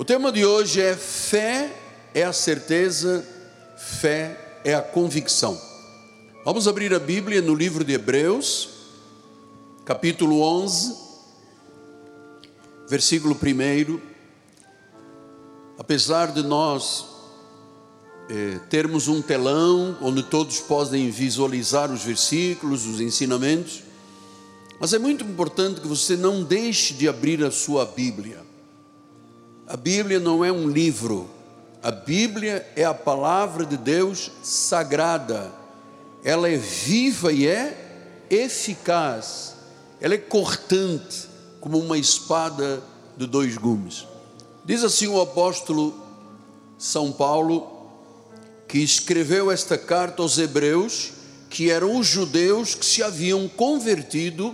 O tema de hoje é fé é a certeza, fé é a convicção. Vamos abrir a Bíblia no livro de Hebreus, capítulo 11, versículo 1. Apesar de nós eh, termos um telão onde todos podem visualizar os versículos, os ensinamentos, mas é muito importante que você não deixe de abrir a sua Bíblia. A Bíblia não é um livro, a Bíblia é a palavra de Deus sagrada, ela é viva e é eficaz, ela é cortante, como uma espada de dois gumes. Diz assim o apóstolo São Paulo, que escreveu esta carta aos Hebreus, que eram os judeus que se haviam convertido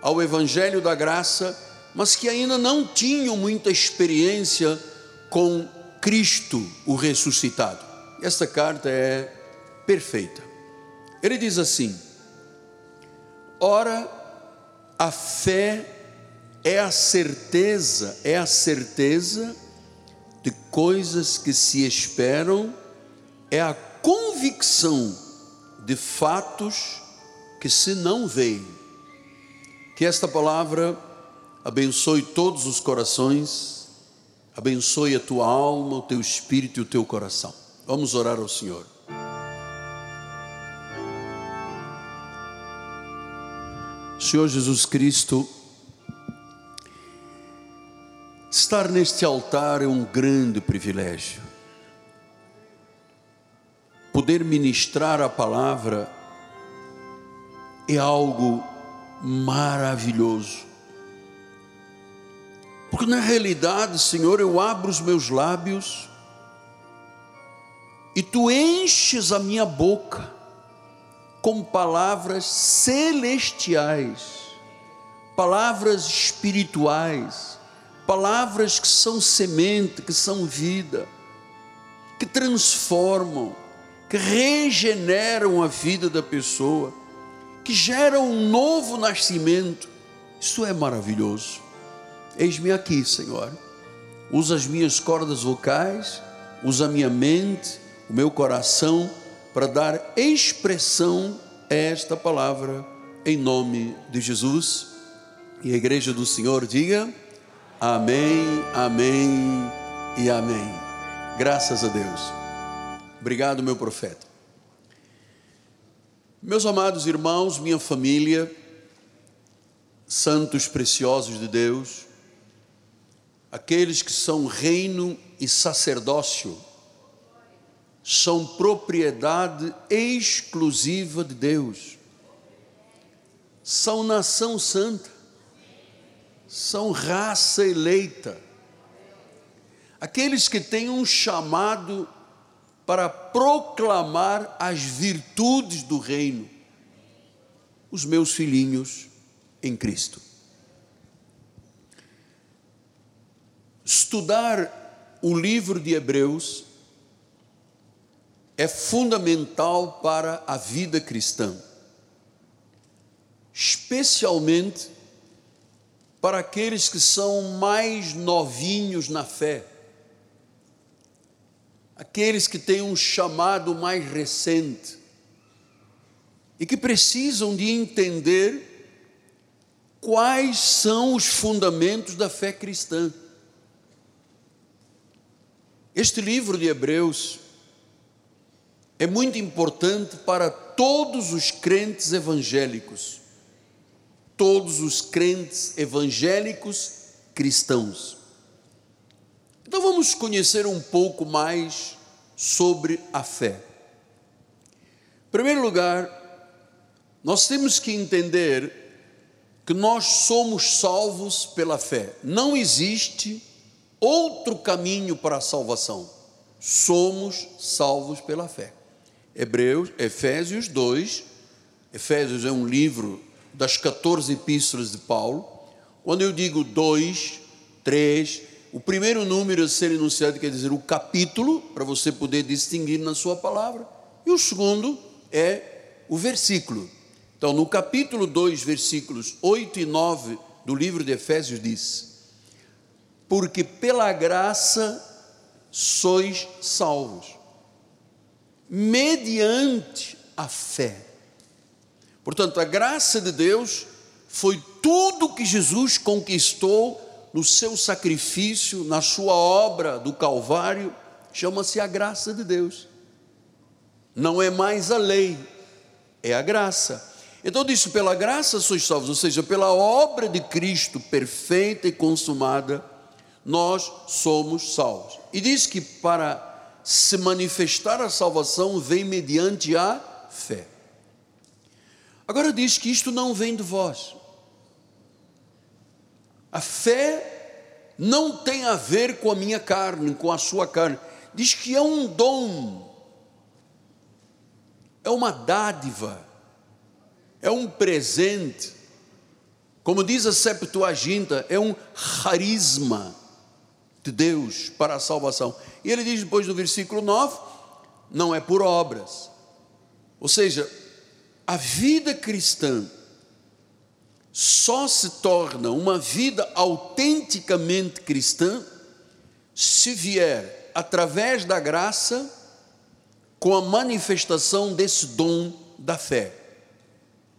ao Evangelho da Graça mas que ainda não tinham muita experiência com Cristo, o ressuscitado. Esta carta é perfeita. Ele diz assim: Ora, a fé é a certeza, é a certeza de coisas que se esperam, é a convicção de fatos que se não veem. Que esta palavra abençoe todos os corações, abençoe a tua alma, o teu espírito e o teu coração. Vamos orar ao Senhor. Senhor Jesus Cristo, estar neste altar é um grande privilégio. Poder ministrar a palavra é algo maravilhoso. Porque na realidade, Senhor, eu abro os meus lábios e tu enches a minha boca com palavras celestiais, palavras espirituais, palavras que são semente, que são vida, que transformam, que regeneram a vida da pessoa, que geram um novo nascimento. Isso é maravilhoso. Eis-me aqui, Senhor. Usa as minhas cordas vocais, usa a minha mente, o meu coração, para dar expressão a esta palavra, em nome de Jesus. E a igreja do Senhor diga: Amém, Amém e Amém. Graças a Deus. Obrigado, meu profeta. Meus amados irmãos, minha família, santos preciosos de Deus, aqueles que são reino e sacerdócio, são propriedade exclusiva de Deus, são nação santa, são raça eleita, aqueles que têm um chamado para proclamar as virtudes do reino, os meus filhinhos em Cristo. Estudar o livro de Hebreus é fundamental para a vida cristã, especialmente para aqueles que são mais novinhos na fé, aqueles que têm um chamado mais recente e que precisam de entender quais são os fundamentos da fé cristã. Este livro de Hebreus é muito importante para todos os crentes evangélicos, todos os crentes evangélicos cristãos. Então vamos conhecer um pouco mais sobre a fé. Em primeiro lugar, nós temos que entender que nós somos salvos pela fé. Não existe outro caminho para a salvação. Somos salvos pela fé. Hebreus, Efésios 2, Efésios é um livro das 14 epístolas de Paulo. Quando eu digo 2, 3, o primeiro número a ser enunciado quer dizer o capítulo, para você poder distinguir na sua palavra, e o segundo é o versículo. Então, no capítulo 2, versículos 8 e 9 do livro de Efésios, diz: porque pela graça sois salvos, mediante a fé. Portanto, a graça de Deus foi tudo que Jesus conquistou no seu sacrifício, na sua obra do Calvário, chama-se a graça de Deus. Não é mais a lei, é a graça. Então disse: pela graça sois salvos, ou seja, pela obra de Cristo perfeita e consumada, nós somos salvos. E diz que para se manifestar a salvação vem mediante a fé. Agora diz que isto não vem de vós. A fé não tem a ver com a minha carne, com a sua carne. Diz que é um dom, é uma dádiva é um presente. Como diz a Septuaginta, é um carisma de Deus para a salvação. E ele diz depois no versículo 9: não é por obras. Ou seja, a vida cristã só se torna uma vida autenticamente cristã se vier através da graça com a manifestação desse dom da fé.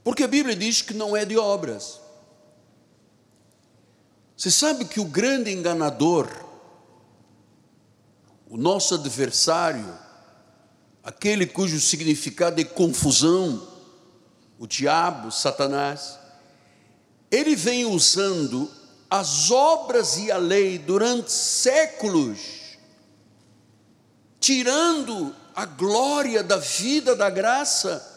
Porque a Bíblia diz que não é de obras. Você sabe que o grande enganador, o nosso adversário, aquele cujo significado é confusão, o diabo, Satanás, ele vem usando as obras e a lei durante séculos, tirando a glória da vida da graça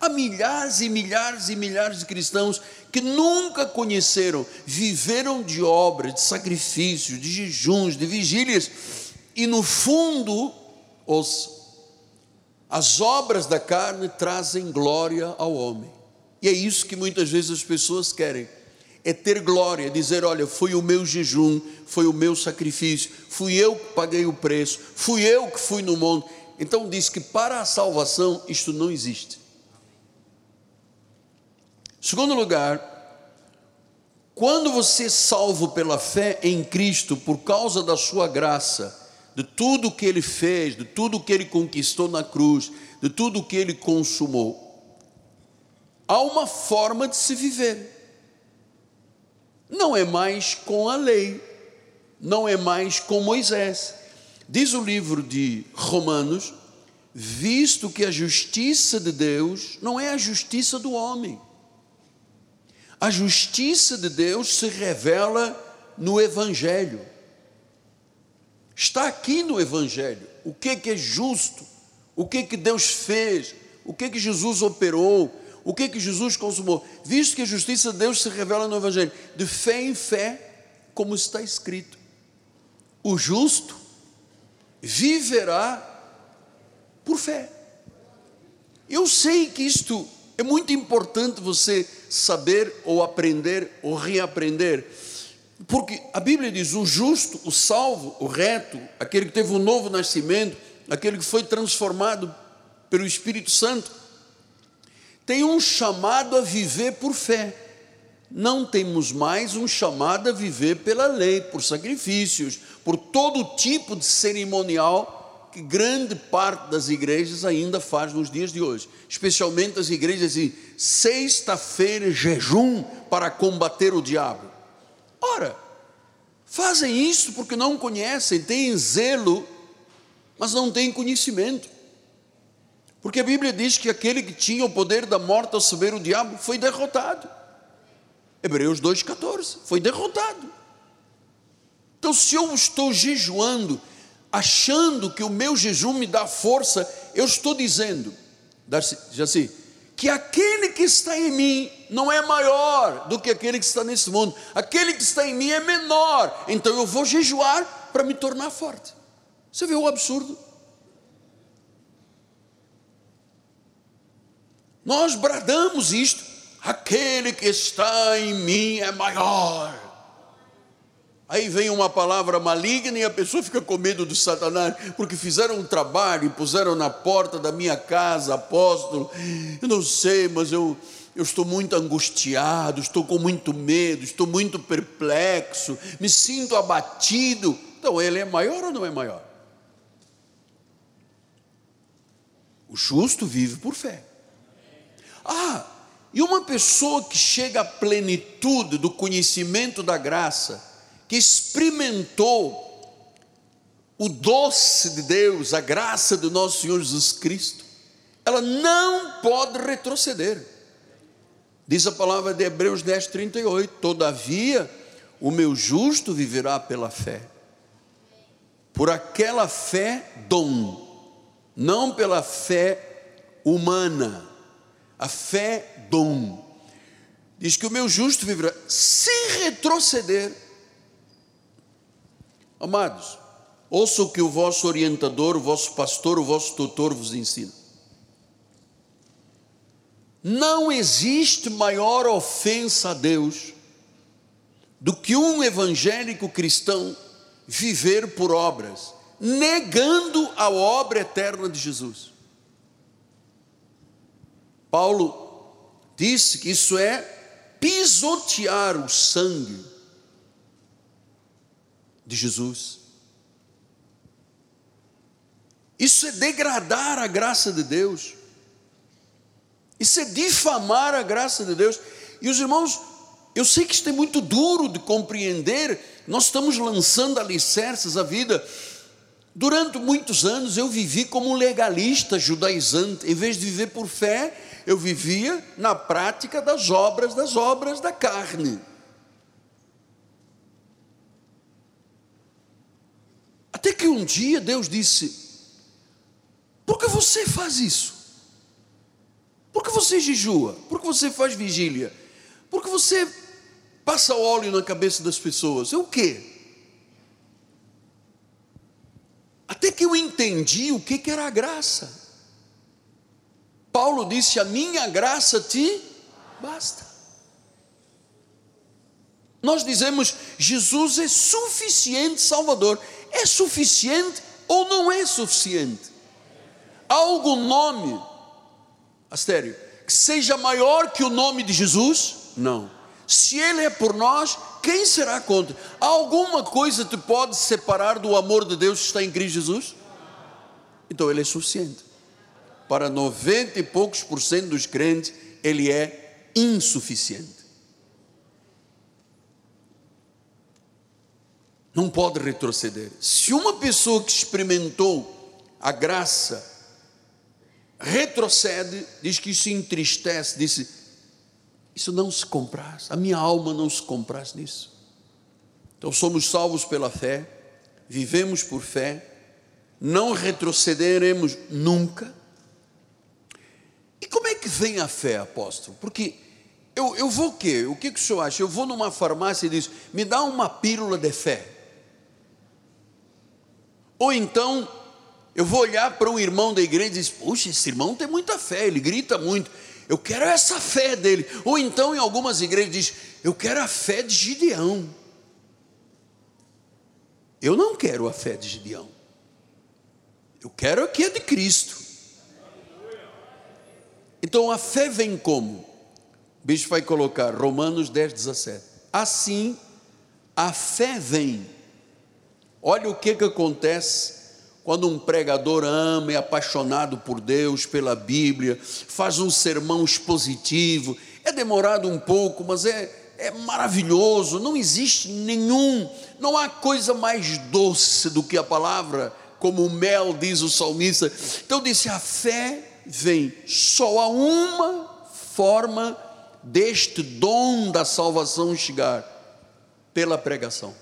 Há milhares e milhares e milhares de cristãos que nunca conheceram, viveram de obras, de sacrifícios, de jejuns, de vigílias, e no fundo, os, as obras da carne trazem glória ao homem. E é isso que muitas vezes as pessoas querem. É ter glória, dizer: olha, foi o meu jejum, foi o meu sacrifício, fui eu que paguei o preço, fui eu que fui no mundo. Então diz que para a salvação isto não existe. Segundo lugar, quando você é salvo pela fé em Cristo, por causa da sua graça, de tudo que ele fez, de tudo que ele conquistou na cruz, de tudo que ele consumou, há uma forma de se viver. Não é mais com a lei, não é mais com Moisés. Diz o livro de Romanos, visto que a justiça de Deus não é a justiça do homem. A justiça de Deus se revela no Evangelho. Está aqui no Evangelho. O que, que é justo? O que, que Deus fez? O que, que Jesus operou? O que, que Jesus consumou? Visto que a justiça de Deus se revela no Evangelho, de fé em fé, como está escrito: o justo viverá por fé. Eu sei que isto é muito importante você saber ou aprender ou reaprender. Porque a Bíblia diz: o justo, o salvo, o reto, aquele que teve um novo nascimento, aquele que foi transformado pelo Espírito Santo, tem um chamado a viver por fé. Não temos mais um chamado a viver pela lei, por sacrifícios, por todo tipo de cerimonial que grande parte das igrejas ainda faz nos dias de hoje, especialmente as igrejas de sexta-feira jejum para combater o diabo. Ora, fazem isso porque não conhecem, têm zelo, mas não têm conhecimento. Porque a Bíblia diz que aquele que tinha o poder da morte ao saber o diabo foi derrotado. Hebreus 2,14, foi derrotado. Então, se eu estou jejuando achando que o meu jejum me dá força, eu estou dizendo, Jaci, que aquele que está em mim não é maior do que aquele que está nesse mundo, aquele que está em mim é menor, então eu vou jejuar para me tornar forte. Você vê o absurdo? Nós bradamos isto, aquele que está em mim é maior. Aí vem uma palavra maligna e a pessoa fica com medo do Satanás, porque fizeram um trabalho e puseram na porta da minha casa, apóstolo. Eu não sei, mas eu, eu estou muito angustiado, estou com muito medo, estou muito perplexo, me sinto abatido. Então, ele é maior ou não é maior? O justo vive por fé. Ah, e uma pessoa que chega à plenitude do conhecimento da graça, que experimentou o doce de Deus, a graça do nosso Senhor Jesus Cristo, ela não pode retroceder. Diz a palavra de Hebreus 10, 38: Todavia, o meu justo viverá pela fé. Por aquela fé, dom, não pela fé humana, a fé, dom. Diz que o meu justo viverá sem retroceder. Amados, ouça o que o vosso orientador, o vosso pastor, o vosso tutor vos ensina. Não existe maior ofensa a Deus do que um evangélico cristão viver por obras, negando a obra eterna de Jesus. Paulo disse que isso é pisotear o sangue de Jesus. Isso é degradar a graça de Deus. Isso é difamar a graça de Deus. E os irmãos, eu sei que isto é muito duro de compreender, nós estamos lançando alicerces à vida. Durante muitos anos eu vivi como legalista judaizante, em vez de viver por fé, eu vivia na prática das obras, das obras da carne. Até que um dia Deus disse: Por que você faz isso? Por que você jejua? Por que você faz vigília? Por que você passa óleo na cabeça das pessoas? É o quê? Até que eu entendi o que, que era a graça. Paulo disse: A minha graça te basta. Nós dizemos: Jesus é suficiente Salvador. É suficiente ou não é suficiente? Há algum nome Astério, que seja maior que o nome de Jesus? Não. Se Ele é por nós, quem será contra? Alguma coisa te pode separar do amor de Deus que está em Cristo Jesus? Então Ele é suficiente. Para 90 e poucos por cento dos crentes, Ele é insuficiente. Não pode retroceder. Se uma pessoa que experimentou a graça retrocede, diz que isso entristece, disse, isso não se compraz, a minha alma não se compraz nisso. Então somos salvos pela fé, vivemos por fé, não retrocederemos nunca. E como é que vem a fé, apóstolo? Porque eu, eu vou o quê? O que, que o senhor acha? Eu vou numa farmácia e diz, me dá uma pílula de fé. Ou então eu vou olhar para um irmão da igreja e dizer: Puxa, esse irmão tem muita fé, ele grita muito. Eu quero essa fé dele. Ou então, em algumas igrejas, diz: Eu quero a fé de Gideão. Eu não quero a fé de Gideão. Eu quero a que é de Cristo. Então a fé vem como? O bicho vai colocar Romanos 10, 17. Assim, a fé vem. Olha o que, que acontece quando um pregador ama, é apaixonado por Deus, pela Bíblia, faz um sermão expositivo, é demorado um pouco, mas é, é maravilhoso, não existe nenhum, não há coisa mais doce do que a palavra, como o mel, diz o salmista. Então disse: a fé vem, só há uma forma deste dom da salvação chegar pela pregação.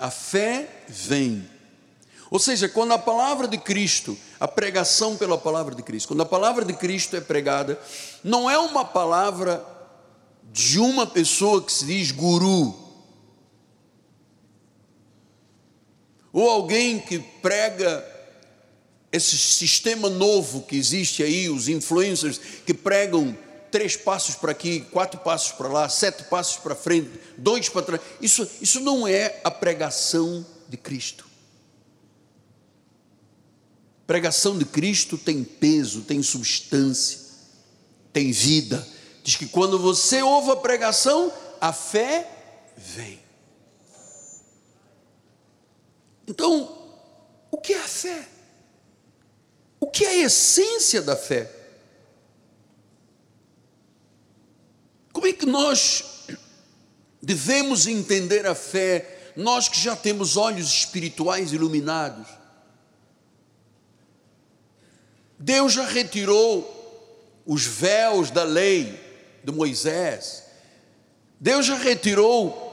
A fé vem. Ou seja, quando a palavra de Cristo, a pregação pela palavra de Cristo, quando a palavra de Cristo é pregada, não é uma palavra de uma pessoa que se diz guru, ou alguém que prega esse sistema novo que existe aí, os influencers que pregam três passos para aqui, quatro passos para lá, sete passos para frente, dois para trás. Isso, isso não é a pregação de Cristo. pregação de Cristo tem peso, tem substância, tem vida. Diz que quando você ouve a pregação, a fé vem. Então, o que é a fé? O que é a essência da fé? Como é que nós devemos entender a fé, nós que já temos olhos espirituais iluminados? Deus já retirou os véus da lei de Moisés, Deus já retirou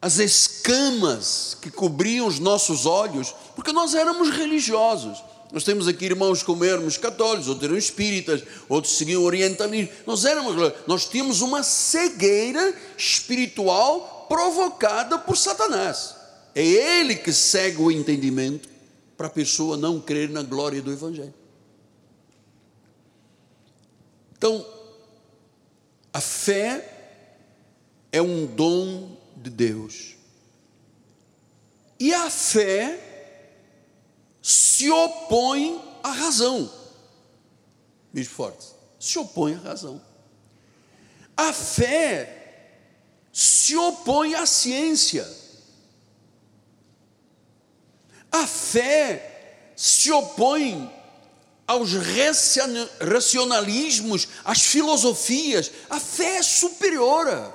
as escamas que cobriam os nossos olhos, porque nós éramos religiosos. Nós temos aqui irmãos como éramos católicos, outros eram espíritas, outros seguiam orientalismo. Nós éramos, nós tínhamos uma cegueira espiritual provocada por Satanás. É ele que cega o entendimento para a pessoa não crer na glória do Evangelho. Então, a fé é um dom de Deus. E a fé se opõe à razão. Bispo Forte, se opõe à razão. A fé se opõe à ciência. A fé se opõe aos racionalismos, às filosofias. A fé é superior.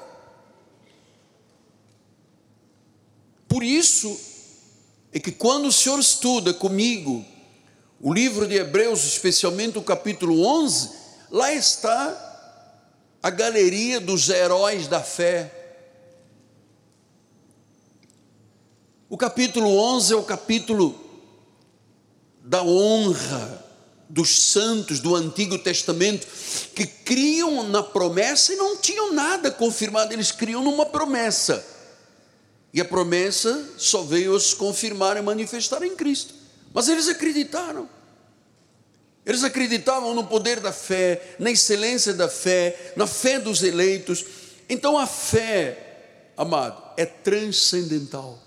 Por isso, é que quando o Senhor estuda comigo o livro de Hebreus, especialmente o capítulo 11, lá está a galeria dos heróis da fé. O capítulo 11 é o capítulo da honra dos santos do Antigo Testamento que criam na promessa e não tinham nada confirmado, eles criam numa promessa. E a promessa só veio se confirmar e manifestar em Cristo. Mas eles acreditaram. Eles acreditavam no poder da fé, na excelência da fé, na fé dos eleitos. Então a fé, amado, é transcendental.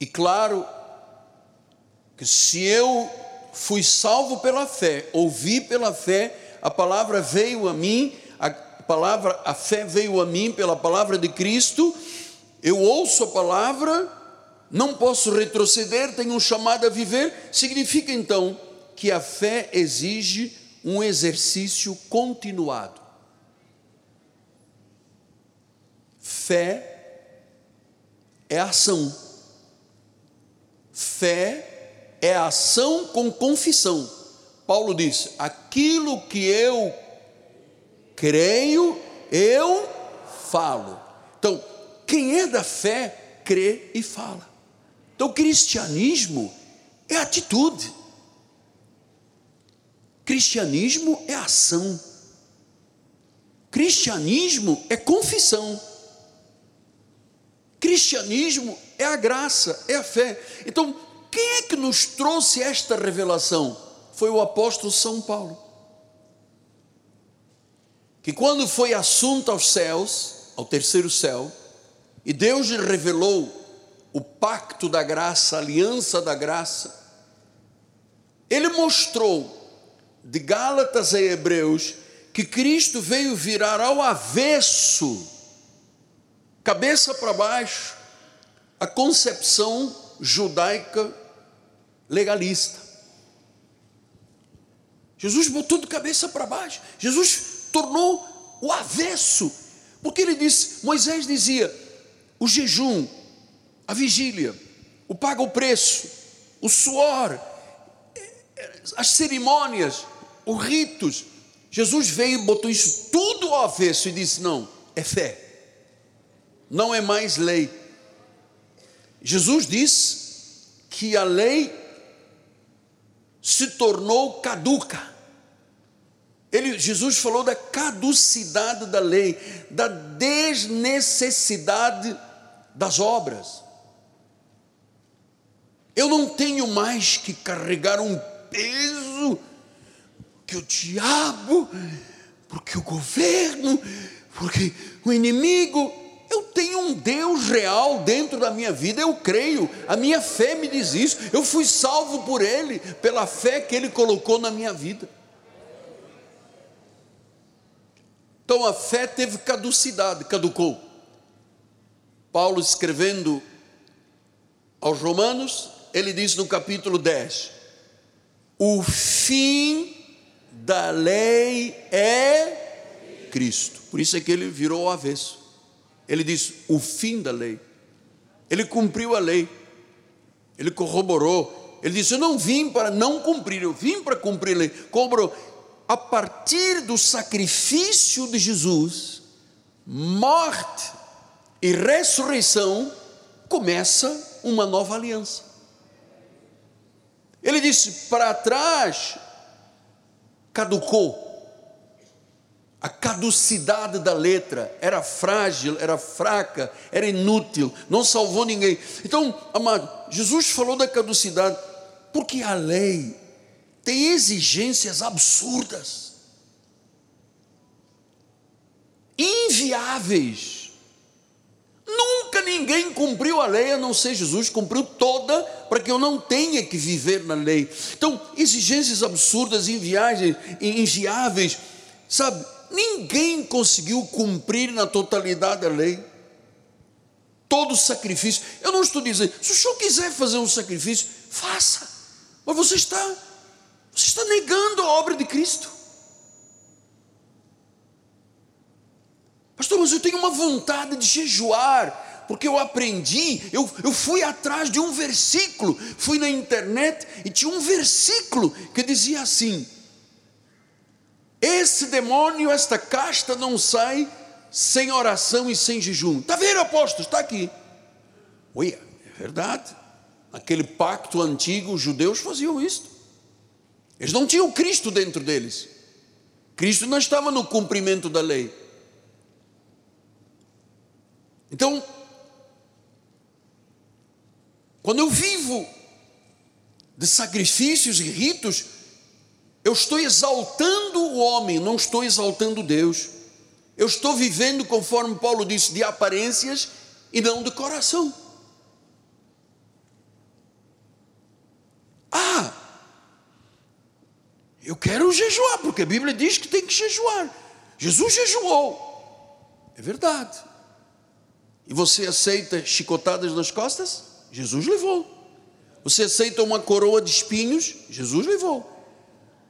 E claro que se eu fui salvo pela fé, ouvi pela fé, a palavra veio a mim, palavra, a fé veio a mim pela palavra de Cristo, eu ouço a palavra, não posso retroceder, tenho um chamado a viver, significa então que a fé exige um exercício continuado. Fé é ação. Fé é ação com confissão. Paulo diz: aquilo que eu creio, eu falo. Então, quem é da fé, crê e fala. Então, o cristianismo é atitude. Cristianismo é ação. Cristianismo é confissão. Cristianismo é a graça, é a fé. Então, quem é que nos trouxe esta revelação? Foi o apóstolo São Paulo que quando foi assunto aos céus, ao terceiro céu, e Deus lhe revelou o pacto da graça, a aliança da graça, ele mostrou de Gálatas a Hebreus que Cristo veio virar ao avesso, cabeça para baixo, a concepção judaica legalista. Jesus botou de cabeça para baixo. Jesus tornou o avesso, porque ele disse: Moisés dizia, o jejum, a vigília, o paga o preço, o suor, as cerimônias, os ritos. Jesus veio e botou isso tudo ao avesso e disse: Não, é fé, não é mais lei. Jesus disse que a lei se tornou caduca. Ele, Jesus falou da caducidade da lei, da desnecessidade das obras. Eu não tenho mais que carregar um peso que o diabo, porque o governo, porque o inimigo, eu tenho um Deus real dentro da minha vida, eu creio, a minha fé me diz isso, eu fui salvo por Ele, pela fé que Ele colocou na minha vida. Então a fé teve caducidade, caducou. Paulo escrevendo aos Romanos, ele diz no capítulo 10: O fim da lei é Cristo. Por isso é que ele virou o avesso. Ele diz: O fim da lei. Ele cumpriu a lei. Ele corroborou. Ele disse: Eu não vim para não cumprir, eu vim para cumprir a lei. Corroborou a partir do sacrifício de Jesus, morte e ressurreição, começa uma nova aliança. Ele disse: para trás caducou. A caducidade da letra era frágil, era fraca, era inútil, não salvou ninguém. Então, amado, Jesus falou da caducidade porque a lei tem exigências absurdas, inviáveis. Nunca ninguém cumpriu a lei, a não ser Jesus, cumpriu toda, para que eu não tenha que viver na lei. Então, exigências absurdas, inviáveis, inviáveis, sabe? Ninguém conseguiu cumprir na totalidade a lei. Todo sacrifício. Eu não estou dizendo, se o senhor quiser fazer um sacrifício, faça. Mas você está você está negando a obra de Cristo. Pastor, mas eu tenho uma vontade de jejuar, porque eu aprendi, eu, eu fui atrás de um versículo, fui na internet e tinha um versículo que dizia assim: Esse demônio, esta casta não sai sem oração e sem jejum. Está vendo, apóstolo? Está aqui. Oi, é verdade. Naquele pacto antigo, os judeus faziam isso. Eles não tinham Cristo dentro deles. Cristo não estava no cumprimento da lei. Então, quando eu vivo de sacrifícios e ritos, eu estou exaltando o homem, não estou exaltando Deus. Eu estou vivendo, conforme Paulo disse, de aparências e não de coração. Eu quero jejuar, porque a Bíblia diz que tem que jejuar. Jesus jejuou. É verdade. E você aceita chicotadas nas costas? Jesus levou. Você aceita uma coroa de espinhos? Jesus levou.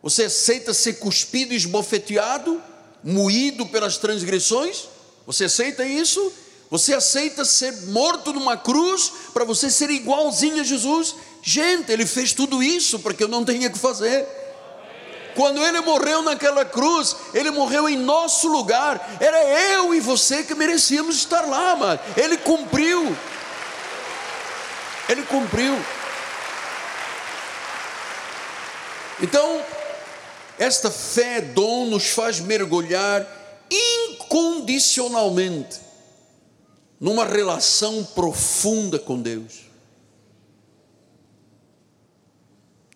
Você aceita ser cuspido, esbofeteado, moído pelas transgressões? Você aceita isso? Você aceita ser morto numa cruz para você ser igualzinho a Jesus? Gente, ele fez tudo isso para que eu não tenha que fazer. Quando ele morreu naquela cruz, ele morreu em nosso lugar. Era eu e você que merecíamos estar lá, mas ele cumpriu. Ele cumpriu. Então, esta fé dom nos faz mergulhar incondicionalmente numa relação profunda com Deus.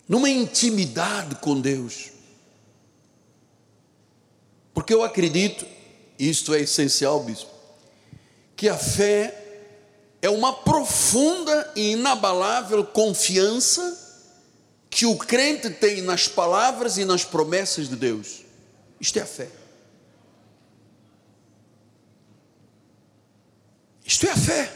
Numa intimidade com Deus. Porque eu acredito, isto é essencial, bispo, que a fé é uma profunda e inabalável confiança que o crente tem nas palavras e nas promessas de Deus. Isto é a fé. Isto é a fé.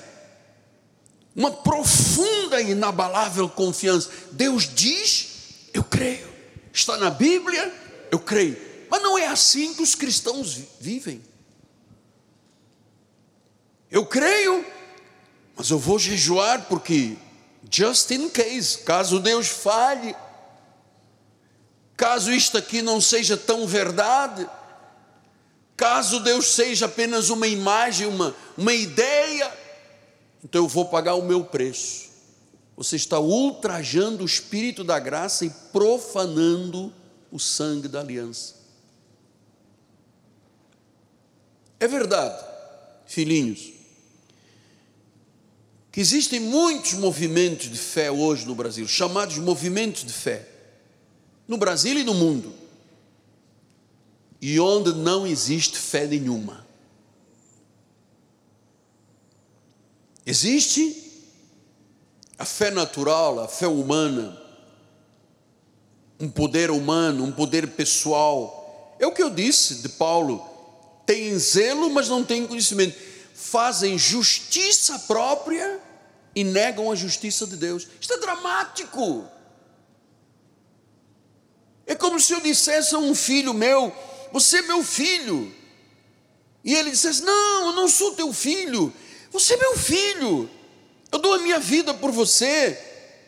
Uma profunda e inabalável confiança. Deus diz, eu creio. Está na Bíblia, eu creio. Mas não é assim que os cristãos vivem. Eu creio, mas eu vou jejuar porque, just in case, caso Deus falhe, caso isto aqui não seja tão verdade, caso Deus seja apenas uma imagem, uma, uma ideia, então eu vou pagar o meu preço. Você está ultrajando o espírito da graça e profanando o sangue da aliança. É verdade, filhinhos, que existem muitos movimentos de fé hoje no Brasil, chamados movimentos de fé, no Brasil e no mundo, e onde não existe fé nenhuma. Existe a fé natural, a fé humana, um poder humano, um poder pessoal. É o que eu disse de Paulo: tem zelo, mas não tem conhecimento. Fazem justiça própria e negam a justiça de Deus. Isto é dramático. É como se eu dissesse a um filho meu: Você é meu filho. E ele dissesse: Não, eu não sou teu filho. Você é meu filho. Eu dou a minha vida por você.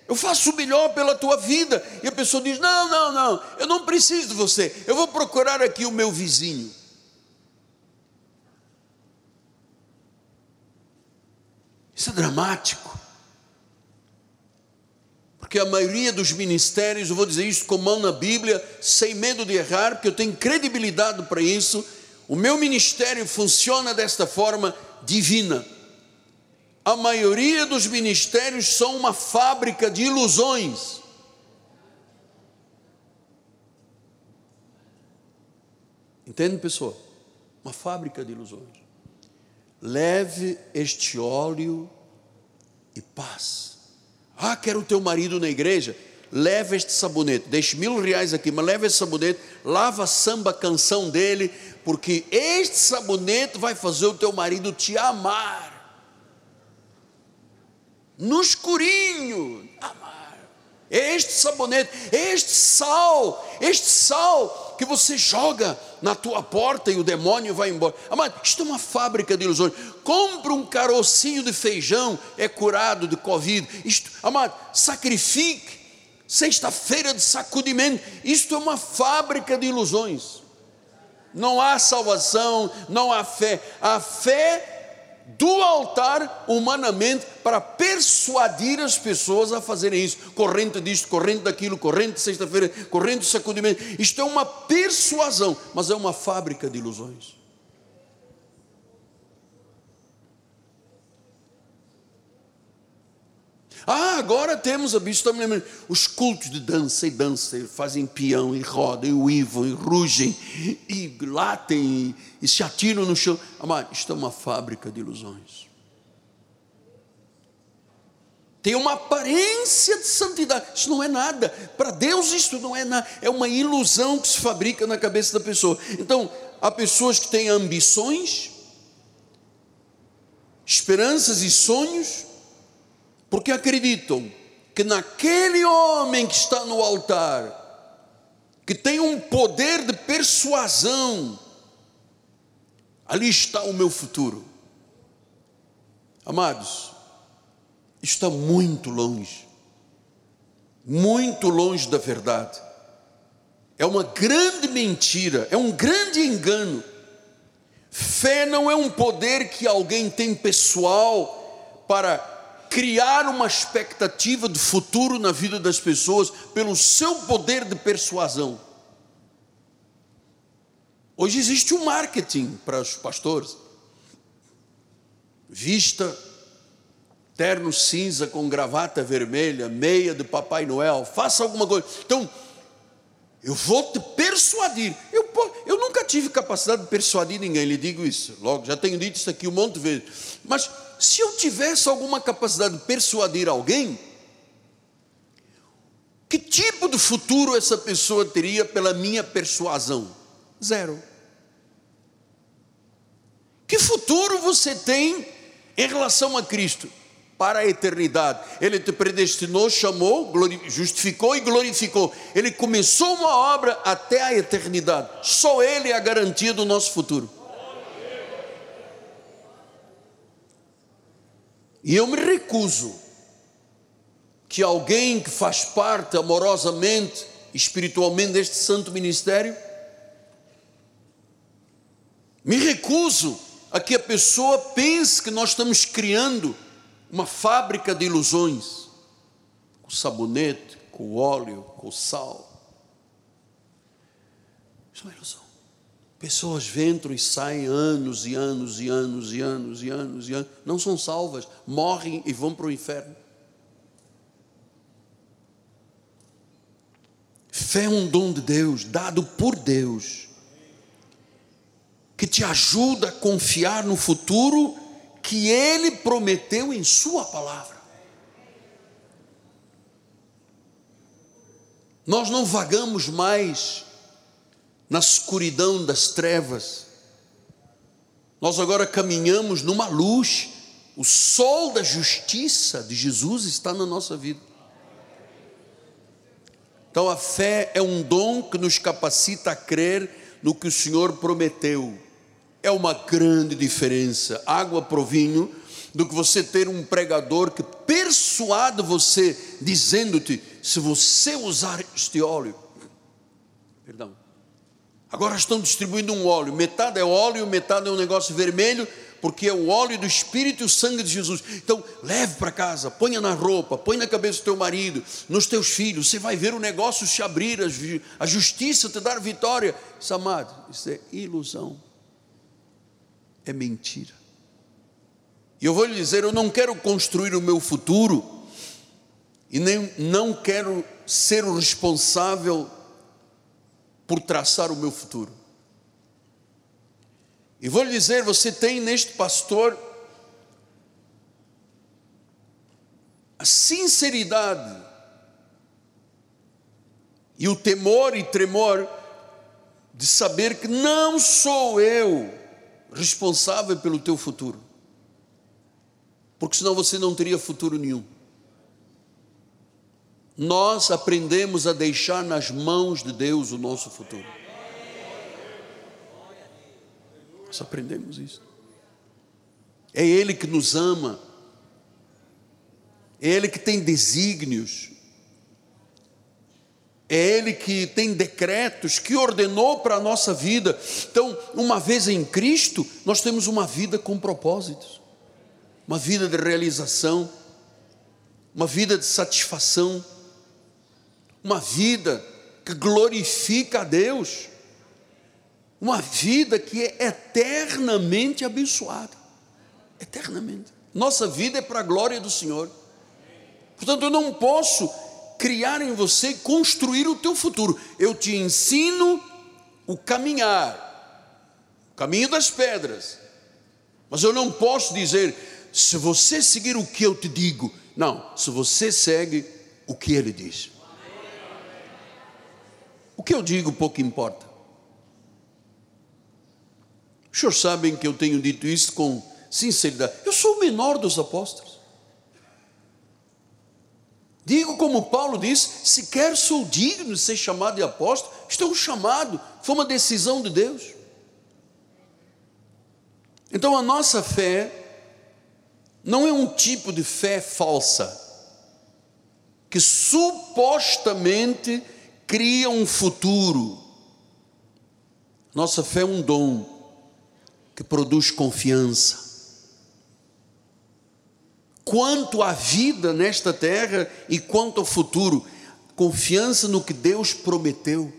Eu faço o melhor pela tua vida. E a pessoa diz: Não, não, não, eu não preciso de você. Eu vou procurar aqui o meu vizinho. Isso é dramático. Porque a maioria dos ministérios, eu vou dizer isso com mão na Bíblia, sem medo de errar, porque eu tenho credibilidade para isso. O meu ministério funciona desta forma divina. A maioria dos ministérios são uma fábrica de ilusões. Entende, pessoal? Uma fábrica de ilusões. Leve este óleo e paz. Ah, quero o teu marido na igreja. Leva este sabonete, deixe mil reais aqui, mas leva esse sabonete, lava a samba canção dele, porque este sabonete vai fazer o teu marido te amar no escurinho, amar. Este sabonete, este sal, este sal que você joga na tua porta e o demônio vai embora. Amado, isto é uma fábrica de ilusões. Compra um carocinho de feijão, é curado de Covid. Isto, amado, sacrifique. Sexta-feira de sacudimento. Isto é uma fábrica de ilusões. Não há salvação, não há fé. A fé do altar humanamente para persuadir as pessoas a fazerem isso. Corrente disto, corrente daquilo, corrente sexta-feira, corrente sacudimento. Isto é uma persuasão, mas é uma fábrica de ilusões. Ah, agora temos os cultos de dança e dança, fazem peão e rodam, e uivam, e rugem, e latem, e, e se atiram no chão. Amado, isto é uma fábrica de ilusões. Tem uma aparência de santidade, isso não é nada. Para Deus, isso não é nada, é uma ilusão que se fabrica na cabeça da pessoa. Então, há pessoas que têm ambições, esperanças e sonhos, porque acreditam que naquele homem que está no altar, que tem um poder de persuasão, ali está o meu futuro. Amados, está muito longe, muito longe da verdade. É uma grande mentira, é um grande engano. Fé não é um poder que alguém tem pessoal para criar uma expectativa de futuro na vida das pessoas pelo seu poder de persuasão. Hoje existe um marketing para os pastores. Vista, terno cinza com gravata vermelha, meia de Papai Noel, faça alguma coisa. Então, eu vou te persuadir. Eu, eu nunca tive capacidade de persuadir ninguém, lhe digo isso. Logo, já tenho dito isso aqui um monte de vezes. Mas se eu tivesse alguma capacidade de persuadir alguém, que tipo de futuro essa pessoa teria pela minha persuasão? Zero. Que futuro você tem em relação a Cristo? Para a eternidade. Ele te predestinou, chamou, justificou e glorificou. Ele começou uma obra até a eternidade. Só Ele é a garantia do nosso futuro. E eu me recuso que alguém que faz parte amorosamente, espiritualmente deste santo ministério, me recuso a que a pessoa pense que nós estamos criando uma fábrica de ilusões, com sabonete, com óleo, com sal. Isso é uma ilusão. Pessoas entram e saem anos e anos e anos e anos e anos e anos, não são salvas, morrem e vão para o inferno. Fé é um dom de Deus, dado por Deus, que te ajuda a confiar no futuro que Ele prometeu em Sua palavra. Nós não vagamos mais na escuridão das trevas, nós agora caminhamos numa luz, o sol da justiça de Jesus está na nossa vida. Então a fé é um dom que nos capacita a crer no que o Senhor prometeu. É uma grande diferença, água pro vinho, do que você ter um pregador que persuade você, dizendo-te: se você usar este óleo, perdão, agora estão distribuindo um óleo, metade é óleo, metade é um negócio vermelho, porque é o óleo do Espírito e o sangue de Jesus. Então, leve para casa, ponha na roupa, põe na cabeça do teu marido, nos teus filhos, você vai ver o negócio se abrir, a justiça te dar vitória. Isso, amado, isso é ilusão, é mentira. E eu vou lhe dizer: eu não quero construir o meu futuro, e nem não quero ser o responsável por traçar o meu futuro. E vou lhe dizer: você tem neste pastor a sinceridade e o temor e tremor de saber que não sou eu responsável pelo teu futuro, porque senão você não teria futuro nenhum. Nós aprendemos a deixar nas mãos de Deus o nosso futuro. Nós aprendemos isso. É Ele que nos ama, é Ele que tem desígnios, é Ele que tem decretos, que ordenou para a nossa vida. Então, uma vez em Cristo, nós temos uma vida com propósitos, uma vida de realização, uma vida de satisfação, uma vida que glorifica a Deus uma vida que é eternamente abençoada. Eternamente. Nossa vida é para a glória do Senhor. Portanto, eu não posso criar em você, construir o teu futuro. Eu te ensino o caminhar, o caminho das pedras. Mas eu não posso dizer, se você seguir o que eu te digo. Não, se você segue o que ele diz. O que eu digo pouco importa. Os senhores sabem que eu tenho dito isso com sinceridade. Eu sou o menor dos apóstolos. Digo como Paulo disse: sequer sou digno de ser chamado de apóstolo. Isto um chamado, foi uma decisão de Deus. Então a nossa fé não é um tipo de fé falsa, que supostamente cria um futuro. Nossa fé é um dom que produz confiança. Quanto à vida nesta terra e quanto ao futuro, confiança no que Deus prometeu,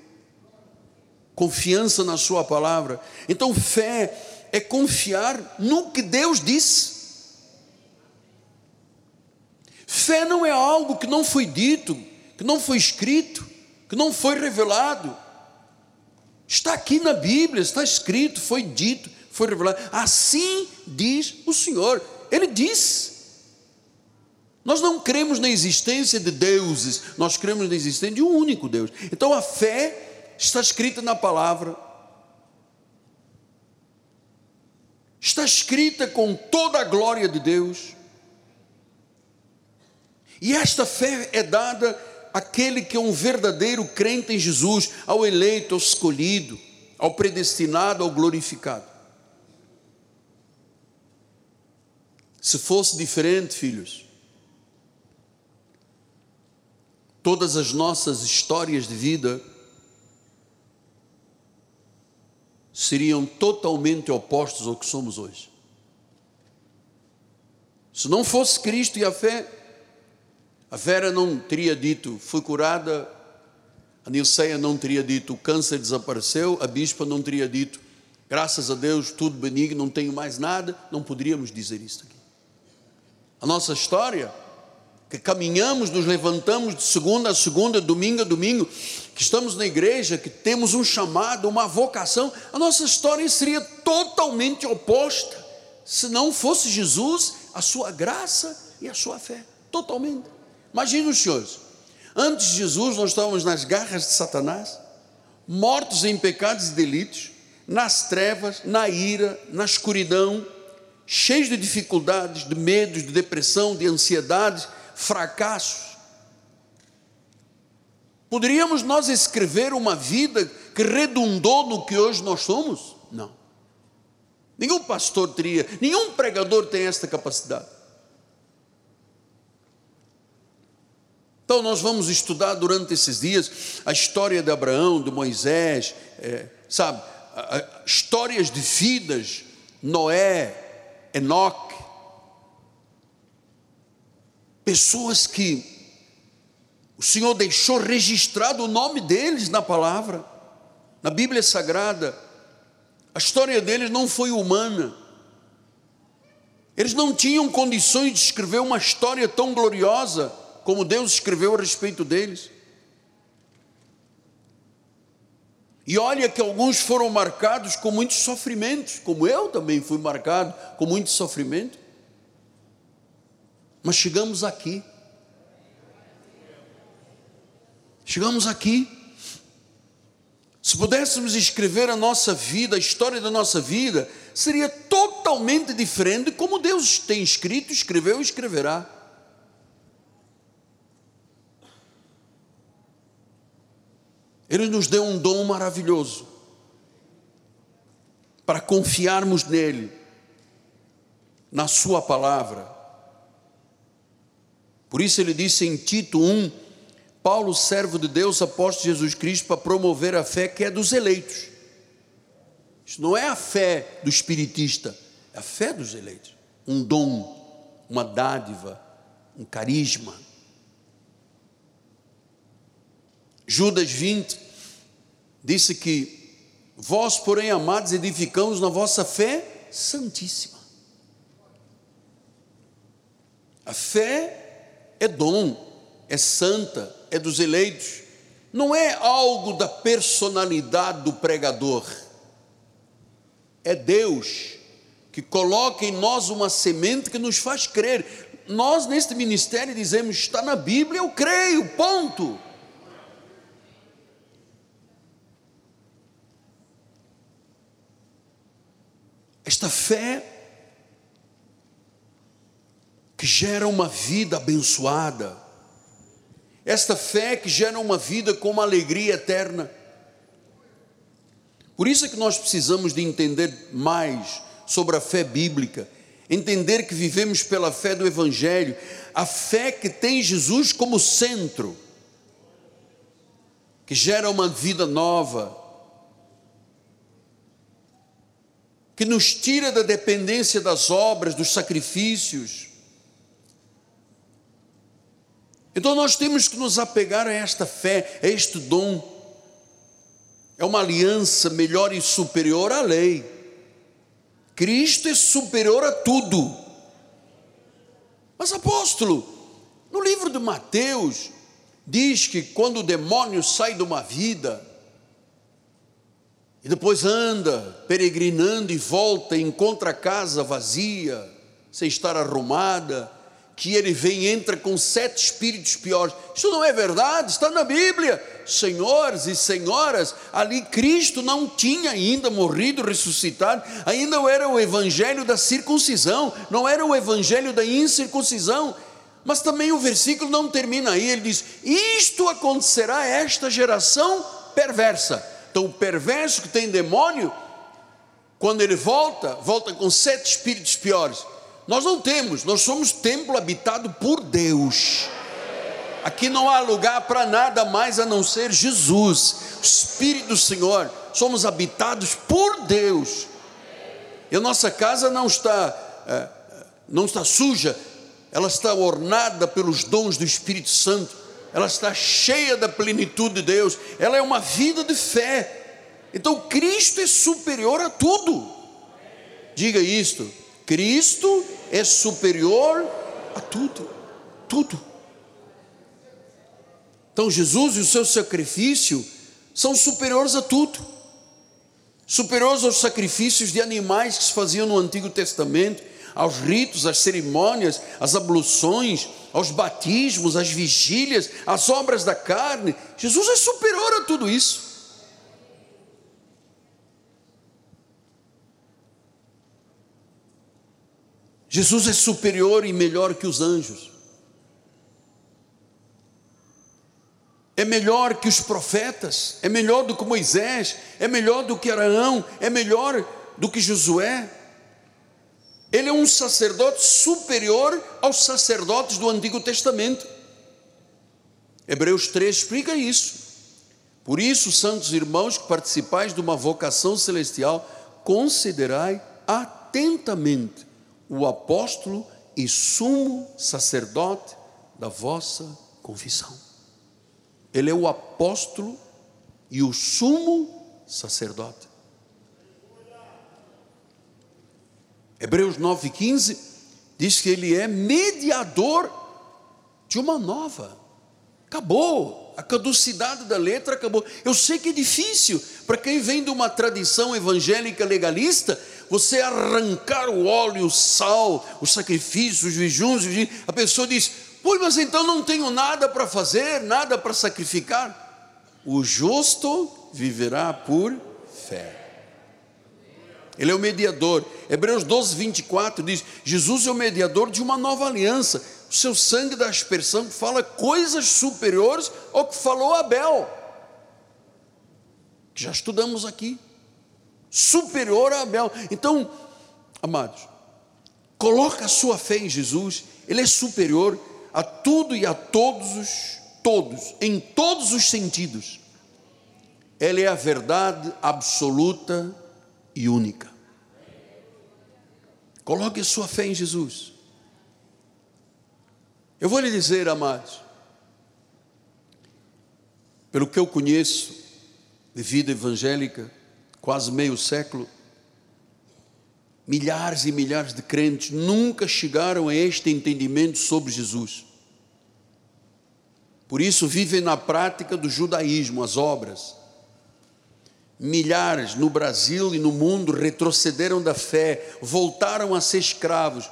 confiança na Sua palavra. Então, fé é confiar no que Deus disse. Fé não é algo que não foi dito, que não foi escrito, que não foi revelado. Está aqui na Bíblia, está escrito, foi dito, foi revelado. Assim diz o Senhor. Ele diz. Nós não cremos na existência de deuses, nós cremos na existência de um único Deus. Então a fé está escrita na palavra. Está escrita com toda a glória de Deus. E esta fé é dada àquele que é um verdadeiro crente em Jesus, ao eleito, ao escolhido, ao predestinado, ao glorificado. Se fosse diferente, filhos, todas as nossas histórias de vida seriam totalmente opostas ao que somos hoje. Se não fosse Cristo e a fé, a Vera não teria dito, fui curada, a Nilceia não teria dito, o câncer desapareceu, a bispa não teria dito, graças a Deus, tudo benigno, não tenho mais nada, não poderíamos dizer isso aqui. A nossa história, que caminhamos, nos levantamos de segunda a segunda, domingo a domingo, que estamos na igreja, que temos um chamado, uma vocação, a nossa história seria totalmente oposta se não fosse Jesus, a sua graça e a sua fé, totalmente. Imagine os senhores, antes de Jesus nós estávamos nas garras de Satanás, mortos em pecados e delitos, nas trevas, na ira, na escuridão, cheios de dificuldades, de medos, de depressão, de ansiedades, fracassos. Poderíamos nós escrever uma vida que redundou no que hoje nós somos? Não. Nenhum pastor teria, nenhum pregador tem esta capacidade. Então, nós vamos estudar durante esses dias a história de Abraão, de Moisés, é, sabe, a, a, histórias de vidas, Noé, Enoque, pessoas que o Senhor deixou registrado o nome deles na palavra, na Bíblia Sagrada. A história deles não foi humana. Eles não tinham condições de escrever uma história tão gloriosa como Deus escreveu a respeito deles. E olha que alguns foram marcados com muitos sofrimentos, como eu também fui marcado com muito sofrimento. Mas chegamos aqui. Chegamos aqui. Se pudéssemos escrever a nossa vida, a história da nossa vida, seria totalmente diferente como Deus tem escrito, escreveu e escreverá. Ele nos deu um dom maravilhoso para confiarmos nele, na Sua palavra. Por isso ele disse em Tito 1, Paulo, servo de Deus, apóstolo de Jesus Cristo, para promover a fé que é dos eleitos. Isso não é a fé do espiritista, é a fé dos eleitos. Um dom, uma dádiva, um carisma. Judas 20 disse que vós, porém, amados, edificamos na vossa fé santíssima. A fé é dom, é santa, é dos eleitos, não é algo da personalidade do pregador, é Deus que coloca em nós uma semente que nos faz crer. Nós, neste ministério, dizemos: está na Bíblia, eu creio, ponto. Esta fé que gera uma vida abençoada, esta fé que gera uma vida com uma alegria eterna. Por isso é que nós precisamos de entender mais sobre a fé bíblica, entender que vivemos pela fé do Evangelho, a fé que tem Jesus como centro, que gera uma vida nova, que nos tira da dependência das obras, dos sacrifícios, então nós temos que nos apegar a esta fé, a este dom. É uma aliança melhor e superior à lei. Cristo é superior a tudo. Mas apóstolo, no livro de Mateus, diz que quando o demônio sai de uma vida, e depois anda peregrinando e volta, e encontra a casa vazia, sem estar arrumada, que ele vem e entra com sete espíritos piores. Isso não é verdade, está na Bíblia. Senhores e senhoras, ali Cristo não tinha ainda morrido, ressuscitado, ainda era o evangelho da circuncisão, não era o evangelho da incircuncisão. Mas também o versículo não termina aí, ele diz: Isto acontecerá a esta geração perversa. Então, o perverso que tem demônio, quando ele volta, volta com sete espíritos piores. Nós não temos, nós somos templo habitado por Deus. Aqui não há lugar para nada mais a não ser Jesus, Espírito do Senhor. Somos habitados por Deus. E a nossa casa não está, é, não está suja, ela está ornada pelos dons do Espírito Santo, ela está cheia da plenitude de Deus, ela é uma vida de fé. Então Cristo é superior a tudo. Diga isto: Cristo é superior a tudo, tudo. Então Jesus e o seu sacrifício são superiores a tudo. superiores aos sacrifícios de animais que se faziam no Antigo Testamento, aos ritos, às cerimônias, às abluções, aos batismos, às vigílias, às obras da carne. Jesus é superior a tudo isso. Jesus é superior e melhor que os anjos. É melhor que os profetas, é melhor do que Moisés, é melhor do que Araão, é melhor do que Josué. Ele é um sacerdote superior aos sacerdotes do Antigo Testamento. Hebreus 3 explica isso. Por isso, santos irmãos que participais de uma vocação celestial, considerai atentamente o apóstolo e sumo sacerdote da vossa confissão. Ele é o apóstolo e o sumo sacerdote. Hebreus 9,15 diz que ele é mediador de uma nova. Acabou, a caducidade da letra acabou. Eu sei que é difícil para quem vem de uma tradição evangélica legalista, você arrancar o óleo, o sal, os sacrifícios, os jejuns, a pessoa diz: Pois, mas então não tenho nada para fazer, nada para sacrificar. O justo viverá por fé. Ele é o mediador. Hebreus 12, 24 diz: Jesus é o mediador de uma nova aliança. O seu sangue da aspersão fala coisas superiores ao que falou Abel, que já estudamos aqui superior a Abel. Então, amados, coloca a sua fé em Jesus, ele é superior a tudo e a todos os todos, em todos os sentidos. Ele é a verdade absoluta e única. Coloque sua fé em Jesus. Eu vou lhe dizer, amados, pelo que eu conheço de vida evangélica, quase meio século, milhares e milhares de crentes nunca chegaram a este entendimento sobre Jesus. Por isso vivem na prática do judaísmo, as obras. Milhares no Brasil e no mundo retrocederam da fé, voltaram a ser escravos.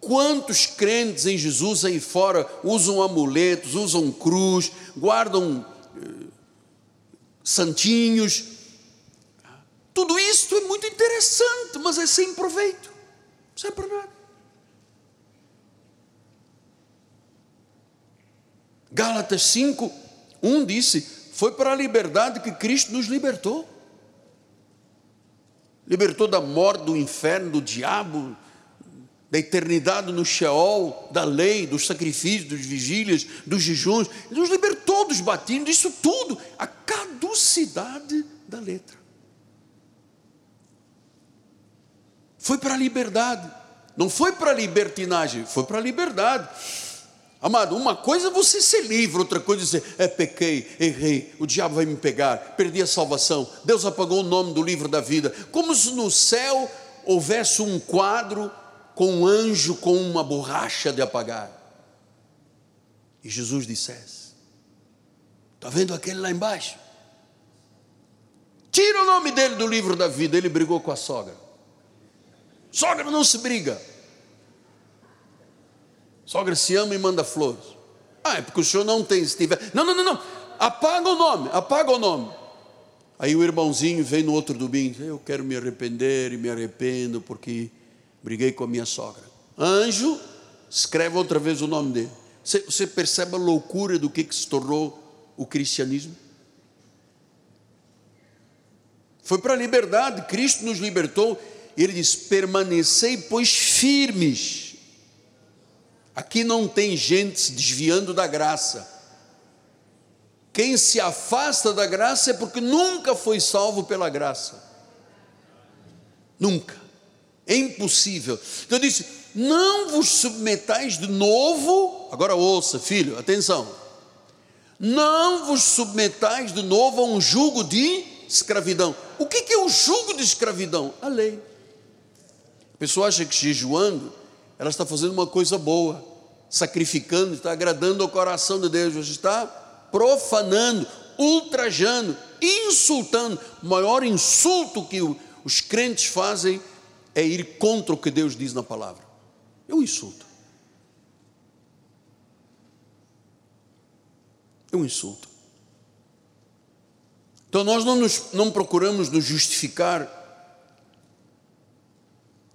Quantos crentes em Jesus aí fora usam amuletos, usam cruz, guardam eh, santinhos, tudo isso é muito interessante, mas é sem proveito, serve para nada. Gálatas 5, 1 disse: Foi para a liberdade que Cristo nos libertou. Libertou da morte, do inferno, do diabo, da eternidade no Sheol, da lei, dos sacrifícios, dos vigílias, dos jejuns. Ele nos libertou dos batismos, disso tudo, a caducidade da letra. foi para a liberdade, não foi para a libertinagem, foi para a liberdade. Amado, uma coisa é você ser livre, outra coisa é dizer, é pequei, errei, o diabo vai me pegar, perdi a salvação, Deus apagou o nome do livro da vida, como se no céu houvesse um quadro com um anjo com uma borracha de apagar. E Jesus dissesse: Está vendo aquele lá embaixo? Tira o nome dele do livro da vida. Ele brigou com a sogra. Sogra não se briga. Sogra se ama e manda flores. Ah, é porque o senhor não tem, se tiver. Não, não, não, não. Apaga o nome, apaga o nome. Aí o irmãozinho vem no outro domingo, eu quero me arrepender e me arrependo porque briguei com a minha sogra. Anjo, escreve outra vez o nome dele. Você, você percebe a loucura do que, que se tornou o cristianismo? Foi para a liberdade, Cristo nos libertou ele diz: permanecei, pois, firmes. Aqui não tem gente se desviando da graça. Quem se afasta da graça é porque nunca foi salvo pela graça. Nunca. É impossível. Então disse: não vos submetais de novo. Agora ouça, filho, atenção. Não vos submetais de novo a um jugo de escravidão. O que é o jugo de escravidão? A lei. A pessoa acha que jejuando, ela está fazendo uma coisa boa, sacrificando, está agradando ao coração de Deus, você está profanando, ultrajando, insultando. O maior insulto que os crentes fazem é ir contra o que Deus diz na palavra. É um insulto. É um insulto. Então nós não, nos, não procuramos nos justificar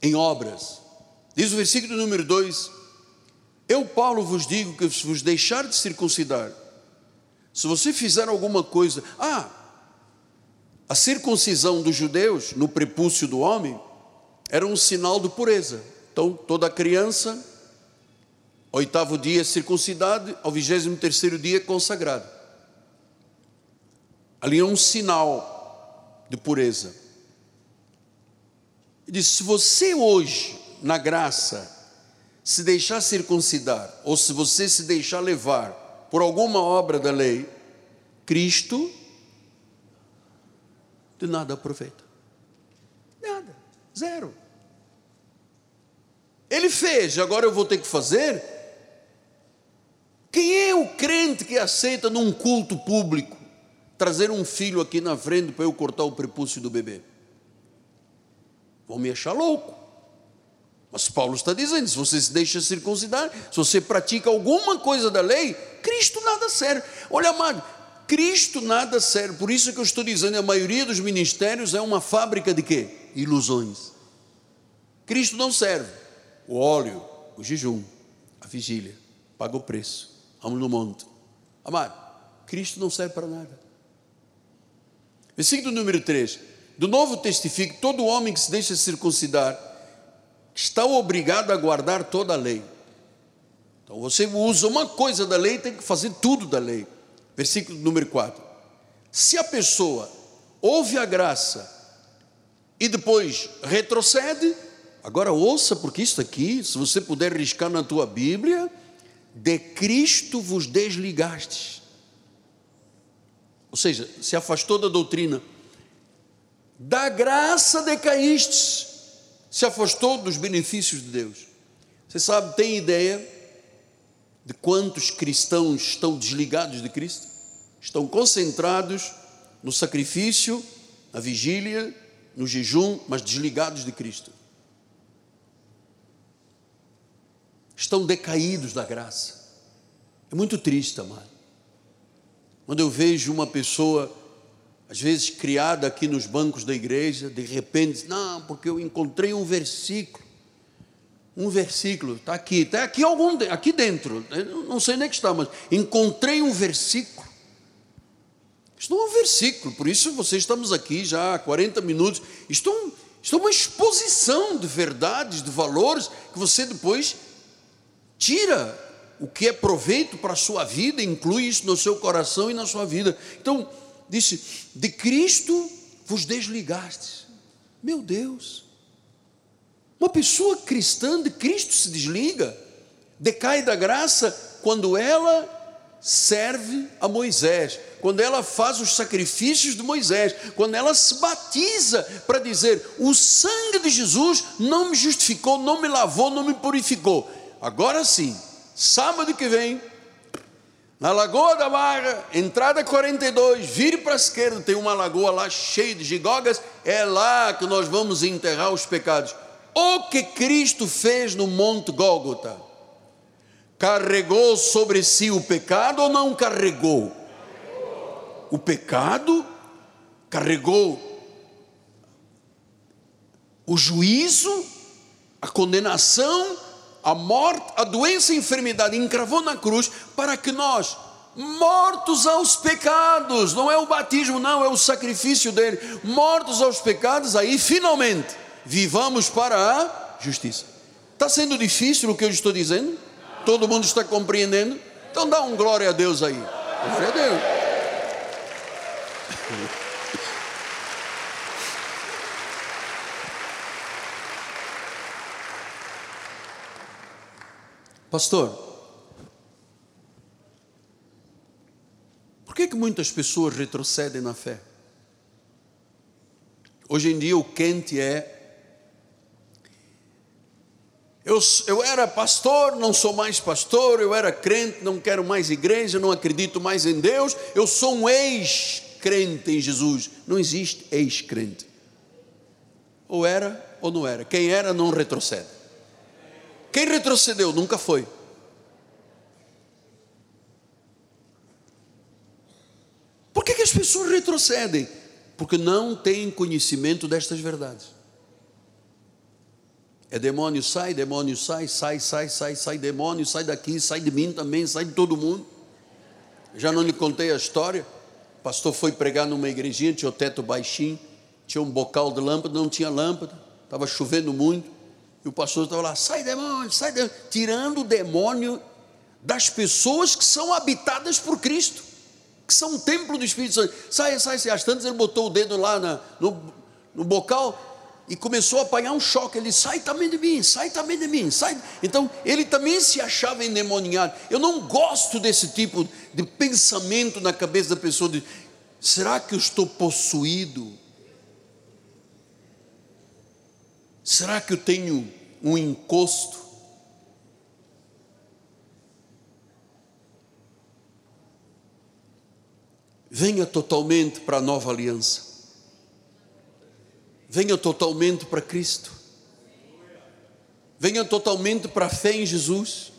em obras. Diz o versículo número 2: Eu, Paulo, vos digo que se vos deixar de circuncidar, se você fizer alguma coisa, ah, a circuncisão dos judeus no prepúcio do homem era um sinal de pureza. Então, toda criança, oitavo dia circuncidado, ao vigésimo terceiro dia consagrado. Ali é um sinal de pureza. Ele diz: se você hoje, na graça, se deixar circuncidar, ou se você se deixar levar por alguma obra da lei, Cristo de nada aproveita. Nada, zero. Ele fez, agora eu vou ter que fazer. Quem é o crente que aceita num culto público trazer um filho aqui na frente para eu cortar o prepúcio do bebê? Vão me achar louco. Mas Paulo está dizendo: se você se deixa circuncidar, se você pratica alguma coisa da lei, Cristo nada serve. Olha, amado, Cristo nada serve. Por isso que eu estou dizendo: a maioria dos ministérios é uma fábrica de quê? Ilusões. Cristo não serve. O óleo, o jejum, a vigília, paga o preço. Vamos no monte. Amado, Cristo não serve para nada. Versículo número 3. Do novo testifica: todo homem que se deixa circuncidar está obrigado a guardar toda a lei. Então você usa uma coisa da lei, tem que fazer tudo da lei. Versículo número 4. Se a pessoa ouve a graça e depois retrocede, agora ouça, porque isso aqui, se você puder riscar na tua Bíblia, de Cristo vos desligastes. Ou seja, se afastou da doutrina da graça decaístes, se afastou dos benefícios de Deus. Você sabe, tem ideia de quantos cristãos estão desligados de Cristo? Estão concentrados no sacrifício, na vigília, no jejum, mas desligados de Cristo. Estão decaídos da graça. É muito triste, amado. Quando eu vejo uma pessoa às vezes criada aqui nos bancos da igreja, de repente, não, porque eu encontrei um versículo, um versículo, está aqui, está aqui algum, aqui dentro, não sei nem que está, mas encontrei um versículo. Isto é um versículo, por isso vocês estamos aqui já há 40 minutos. Isto é, um, isto é uma exposição de verdades, de valores, que você depois tira o que é proveito para a sua vida, inclui isso no seu coração e na sua vida. Então, disse: De Cristo vos desligastes. Meu Deus. Uma pessoa cristã de Cristo se desliga, decai da graça quando ela serve a Moisés, quando ela faz os sacrifícios de Moisés, quando ela se batiza para dizer: o sangue de Jesus não me justificou, não me lavou, não me purificou. Agora sim, sábado que vem, na Lagoa da Barra, entrada 42, vire para a esquerda, tem uma lagoa lá cheia de gigogas, é lá que nós vamos enterrar os pecados. O que Cristo fez no Monte Gólgota? Carregou sobre si o pecado ou não carregou? O pecado carregou o juízo, a condenação a morte, a doença e a enfermidade, encravou na cruz para que nós, mortos aos pecados, não é o batismo, não, é o sacrifício dele, mortos aos pecados, aí finalmente vivamos para a justiça. Está sendo difícil o que eu estou dizendo? Todo mundo está compreendendo? Então dá um glória a Deus aí. Glória a Deus. Pastor, por que, que muitas pessoas retrocedem na fé? Hoje em dia o quente é. Eu, eu era pastor, não sou mais pastor, eu era crente, não quero mais igreja, não acredito mais em Deus, eu sou um ex ex-crente em Jesus. Não existe ex-crente. Ou era ou não era. Quem era não retrocede. Quem retrocedeu nunca foi. Por que, que as pessoas retrocedem? Porque não têm conhecimento destas verdades. É demônio, sai, demônio, sai, sai, sai, sai, sai, demônio, sai daqui, sai de mim também, sai de todo mundo. Já não lhe contei a história. O pastor foi pregar numa igrejinha, tinha o teto baixinho, tinha um bocal de lâmpada, não tinha lâmpada, estava chovendo muito. E o pastor estava lá, sai demônio, sai demônio, tirando o demônio das pessoas que são habitadas por Cristo que são um templo do Espírito Santo. Sai, sai, sai. Às tantas ele botou o dedo lá na, no, no bocal e começou a apanhar um choque. Ele sai também de mim, sai também de mim, sai. Então ele também se achava endemoniado. Eu não gosto desse tipo de pensamento na cabeça da pessoa de será que eu estou possuído? Será que eu tenho um encosto? venha totalmente para a nova aliança. Venha totalmente para Cristo. Venha totalmente para a fé em Jesus.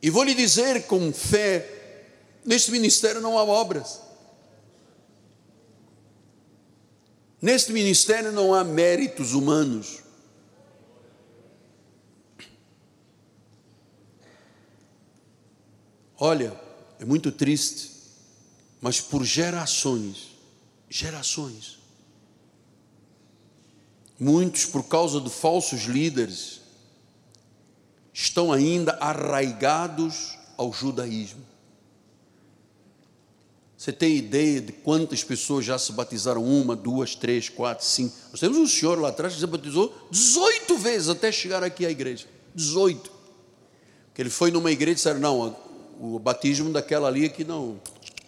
E vou lhe dizer com fé: neste ministério não há obras. Neste ministério não há méritos humanos. Olha, é muito triste mas por gerações, gerações. Muitos, por causa de falsos líderes, estão ainda arraigados ao judaísmo. Você tem ideia de quantas pessoas já se batizaram? Uma, duas, três, quatro, cinco. Nós temos um senhor lá atrás que se batizou 18 vezes até chegar aqui à igreja. 18. Que ele foi numa igreja e disseram: não, o batismo daquela ali aqui não,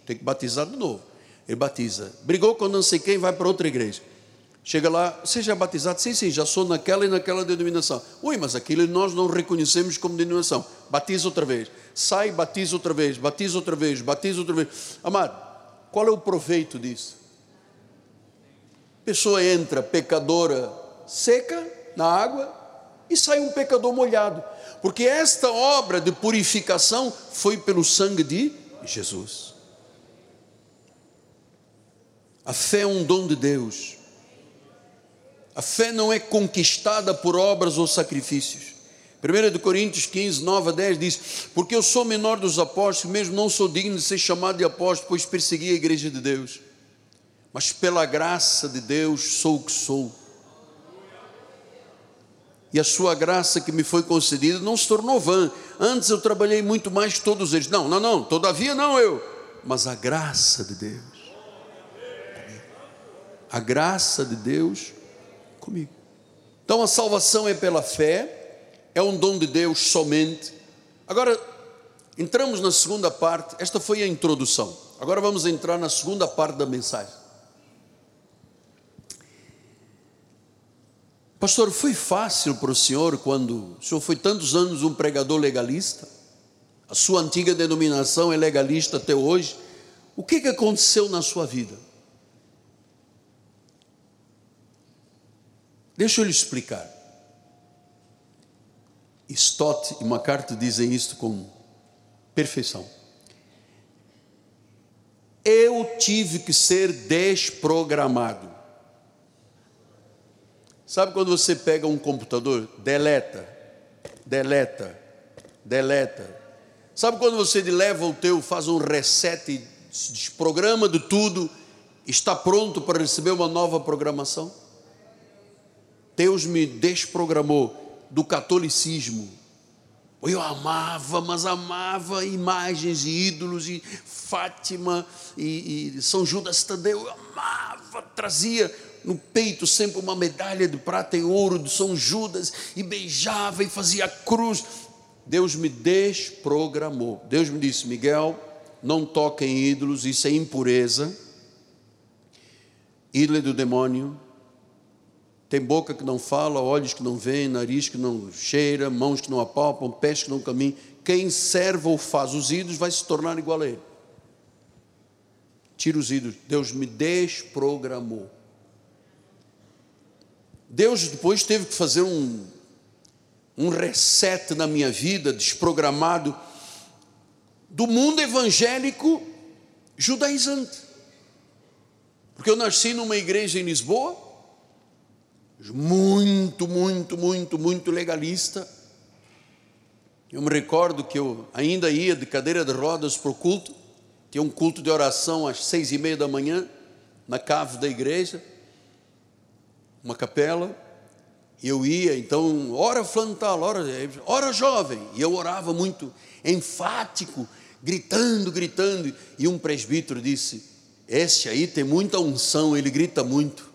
tem que batizar de novo. Ele batiza. Brigou com não sei quem, vai para outra igreja. Chega lá, já é batizado? Sim, sim, já sou naquela e naquela denominação. Ui, mas aquilo nós não reconhecemos como denominação. Batiza outra vez. Sai, batiza outra vez, batiza outra vez, batiza outra vez. Amado, qual é o proveito disso? Pessoa entra pecadora seca na água e sai um pecador molhado. Porque esta obra de purificação foi pelo sangue de Jesus. A fé é um dom de Deus. A fé não é conquistada por obras ou sacrifícios. 1 Coríntios 15, 9 a 10 diz: Porque eu sou menor dos apóstolos, mesmo não sou digno de ser chamado de apóstolo, pois persegui a igreja de Deus. Mas pela graça de Deus sou o que sou. E a sua graça que me foi concedida não se tornou vã. Antes eu trabalhei muito mais que todos eles. Não, não, não, todavia não eu, mas a graça de Deus a graça de Deus comigo. Então a salvação é pela fé, é um dom de Deus somente. Agora, entramos na segunda parte, esta foi a introdução. Agora vamos entrar na segunda parte da mensagem. Pastor, foi fácil para o senhor quando o senhor foi tantos anos um pregador legalista? A sua antiga denominação é legalista até hoje. O que, que aconteceu na sua vida? Deixa eu lhe explicar. Stott e MacArthur dizem isto com perfeição. Eu tive que ser desprogramado. Sabe quando você pega um computador, deleta, deleta, deleta. Sabe quando você leva o teu, faz um reset, desprograma de tudo, está pronto para receber uma nova programação? Deus me desprogramou do catolicismo. Eu amava, mas amava imagens e ídolos, e Fátima, e, e São Judas Tadeu, eu amava, trazia no peito sempre uma medalha de prata e ouro de São Judas, e beijava e fazia cruz. Deus me desprogramou. Deus me disse: Miguel, não toque em ídolos, isso é impureza. Ídolo é do demônio, tem boca que não fala, olhos que não veem, nariz que não cheira, mãos que não apalpam, pés que não caminham. Quem serve ou faz os ídolos vai se tornar igual a ele. tira os ídolos. Deus me desprogramou. Deus depois teve que fazer um, um reset na minha vida, desprogramado, do mundo evangélico judaizante. Porque eu nasci numa igreja em Lisboa, muito, muito, muito, muito legalista. Eu me recordo que eu ainda ia de cadeira de rodas para o culto, tinha um culto de oração às seis e meia da manhã, na cave da igreja, uma capela, e eu ia, então, ora fulano tal, ora, ora jovem, e eu orava muito enfático, gritando, gritando, e um presbítero disse: Este aí tem muita unção, ele grita muito.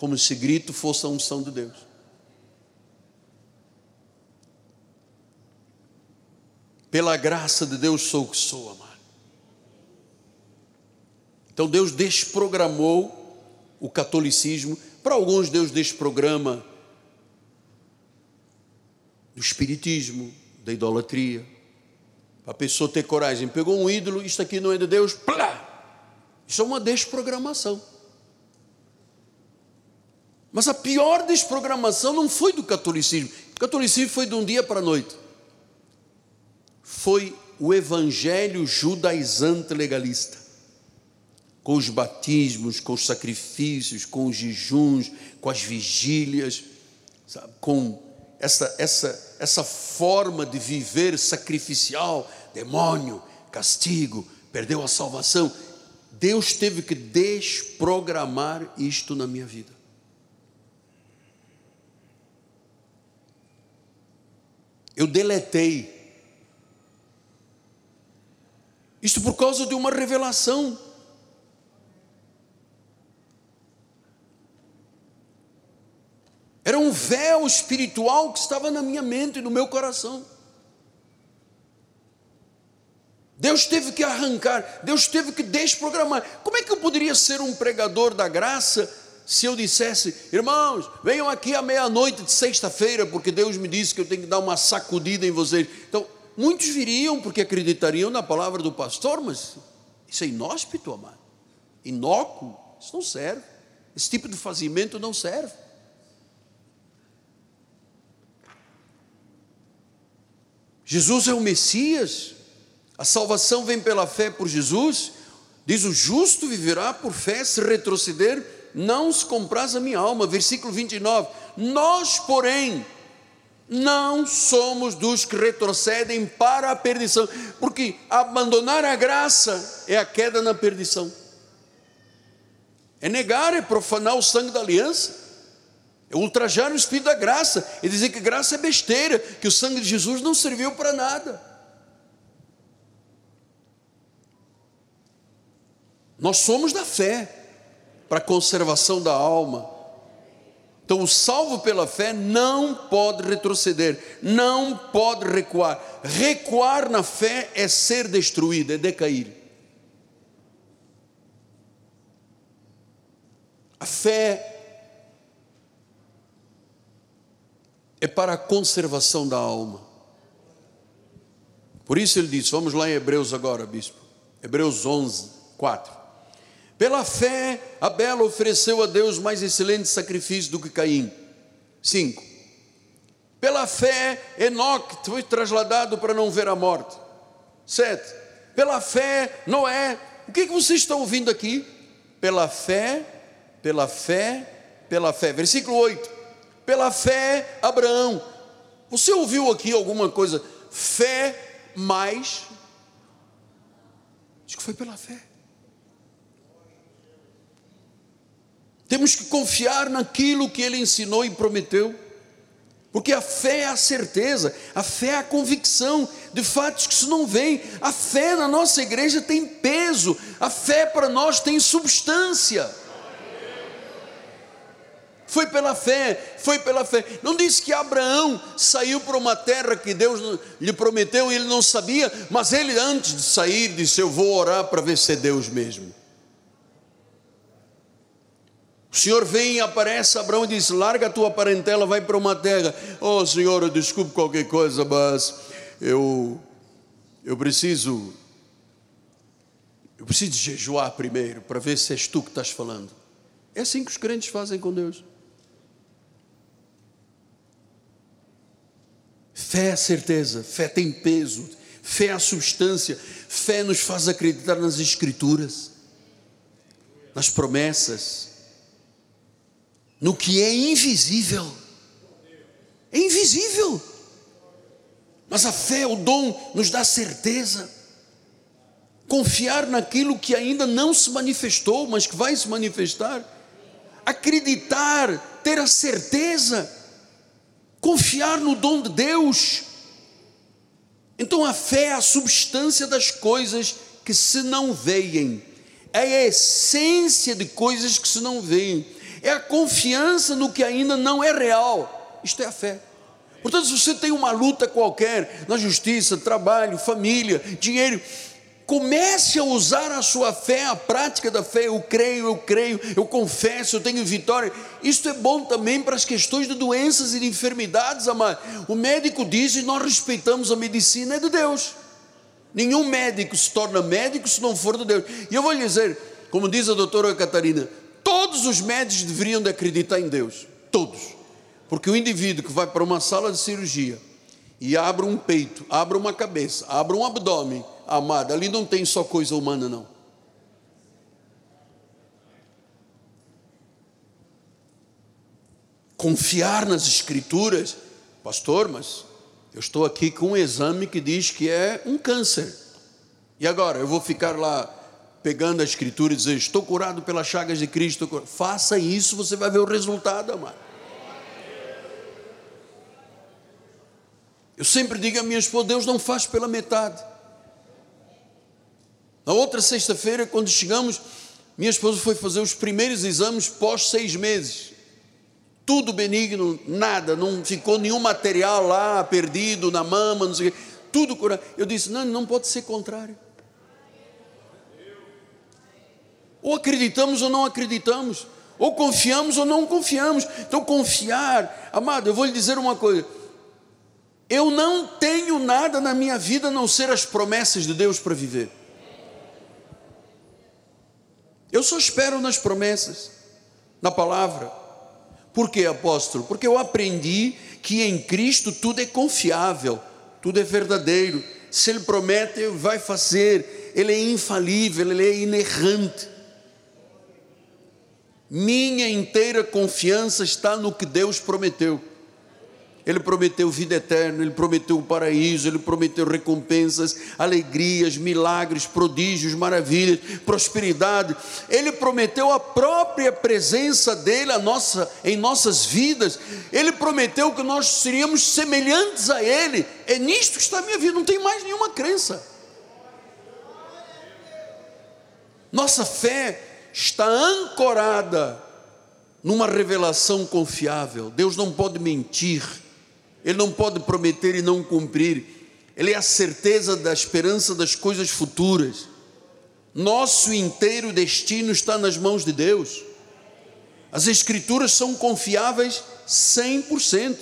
Como se grito fosse a unção de Deus. Pela graça de Deus sou o que sou, amado. Então Deus desprogramou o catolicismo. Para alguns, Deus desprograma do espiritismo, da idolatria. Para a pessoa ter coragem, pegou um ídolo, isto aqui não é de Deus, plá! Isso é uma desprogramação. Mas a pior desprogramação não foi do catolicismo. O catolicismo foi de um dia para a noite foi o evangelho judaizante legalista. Com os batismos, com os sacrifícios, com os jejuns, com as vigílias, sabe? com essa, essa, essa forma de viver sacrificial, demônio, castigo, perdeu a salvação. Deus teve que desprogramar isto na minha vida. Eu deletei Isto por causa de uma revelação. Era um véu espiritual que estava na minha mente e no meu coração. Deus teve que arrancar, Deus teve que desprogramar. Como é que eu poderia ser um pregador da graça se eu dissesse, irmãos, venham aqui à meia-noite de sexta-feira, porque Deus me disse que eu tenho que dar uma sacudida em vocês. Então, Muitos viriam porque acreditariam na palavra do pastor, mas isso é inóspito, amado. Inócuo, isso não serve. Esse tipo de fazimento não serve. Jesus é o Messias, a salvação vem pela fé por Jesus. Diz: o justo viverá por fé, se retroceder, não se compraz a minha alma. Versículo 29. Nós, porém, não somos dos que retrocedem para a perdição, porque abandonar a graça é a queda na perdição, é negar, é profanar o sangue da aliança, é ultrajar o Espírito da graça, é dizer que graça é besteira, que o sangue de Jesus não serviu para nada. Nós somos da fé, para a conservação da alma, então, o salvo pela fé não pode retroceder, não pode recuar. Recuar na fé é ser destruído, é decair. A fé é para a conservação da alma. Por isso ele diz, vamos lá em Hebreus agora, bispo. Hebreus 11, 4. Pela fé, Abel ofereceu a Deus mais excelente sacrifício do que Caim. 5. Pela fé, Enoque foi trasladado para não ver a morte. 7. Pela fé, Noé. O que, que vocês estão ouvindo aqui? Pela fé, pela fé, pela fé. Versículo 8. Pela fé, Abraão. Você ouviu aqui alguma coisa? Fé mais. Acho que foi pela fé. Temos que confiar naquilo que ele ensinou e prometeu. Porque a fé é a certeza, a fé é a convicção de fatos que se não vem. A fé na nossa igreja tem peso, a fé para nós tem substância. Foi pela fé, foi pela fé. Não disse que Abraão saiu para uma terra que Deus lhe prometeu e ele não sabia, mas ele antes de sair disse: Eu vou orar para ver se é Deus mesmo. O Senhor vem e aparece, Abraão diz: larga a tua parentela, vai para uma terra. Oh Senhor, desculpe qualquer coisa, mas eu, eu preciso Eu preciso jejuar primeiro para ver se és tu que estás falando. É assim que os crentes fazem com Deus. Fé é certeza, fé tem peso, fé é a substância, fé nos faz acreditar nas Escrituras, nas promessas, no que é invisível. É invisível, mas a fé, o dom, nos dá certeza. Confiar naquilo que ainda não se manifestou, mas que vai se manifestar. Acreditar, ter a certeza confiar no dom de Deus. Então a fé é a substância das coisas que se não veem, é a essência de coisas que se não veem, é a confiança no que ainda não é real. Isto é a fé. Portanto, se você tem uma luta qualquer na justiça, trabalho, família, dinheiro, Comece a usar a sua fé, a prática da fé. Eu creio, eu creio, eu confesso, eu tenho vitória. Isso é bom também para as questões de doenças e de enfermidades, amado. O médico diz e nós respeitamos a medicina, é de Deus. Nenhum médico se torna médico se não for de Deus. E eu vou lhe dizer, como diz a doutora Catarina, todos os médicos deveriam de acreditar em Deus. Todos. Porque o indivíduo que vai para uma sala de cirurgia e abre um peito, abre uma cabeça, abre um abdômen, amada, ali não tem só coisa humana, não. Confiar nas Escrituras, pastor, mas eu estou aqui com um exame que diz que é um câncer. E agora, eu vou ficar lá pegando a Escritura e dizer: Estou curado pelas chagas de Cristo. Faça isso, você vai ver o resultado, amado. Eu sempre digo a minha esposa: Deus não faz pela metade. Na outra sexta-feira, quando chegamos, minha esposa foi fazer os primeiros exames pós seis meses. Tudo benigno, nada, não ficou nenhum material lá perdido na mama, não sei o quê. Tudo curado. Eu disse: não, não pode ser contrário. Ou acreditamos ou não acreditamos. Ou confiamos ou não confiamos. Então, confiar, amado, eu vou lhe dizer uma coisa. Eu não tenho nada na minha vida a não ser as promessas de Deus para viver. Eu só espero nas promessas, na palavra. Por quê, apóstolo? Porque eu aprendi que em Cristo tudo é confiável, tudo é verdadeiro. Se Ele promete, Ele vai fazer. Ele é infalível, Ele é inerrante. Minha inteira confiança está no que Deus prometeu. Ele prometeu vida eterna, ele prometeu o paraíso, ele prometeu recompensas, alegrias, milagres, prodígios, maravilhas, prosperidade. Ele prometeu a própria presença dele a nossa, em nossas vidas. Ele prometeu que nós seríamos semelhantes a ele. É nisto que está a minha vida, não tem mais nenhuma crença. Nossa fé está ancorada numa revelação confiável. Deus não pode mentir. Ele não pode prometer e não cumprir. Ele é a certeza da esperança das coisas futuras. Nosso inteiro destino está nas mãos de Deus. As Escrituras são confiáveis 100%.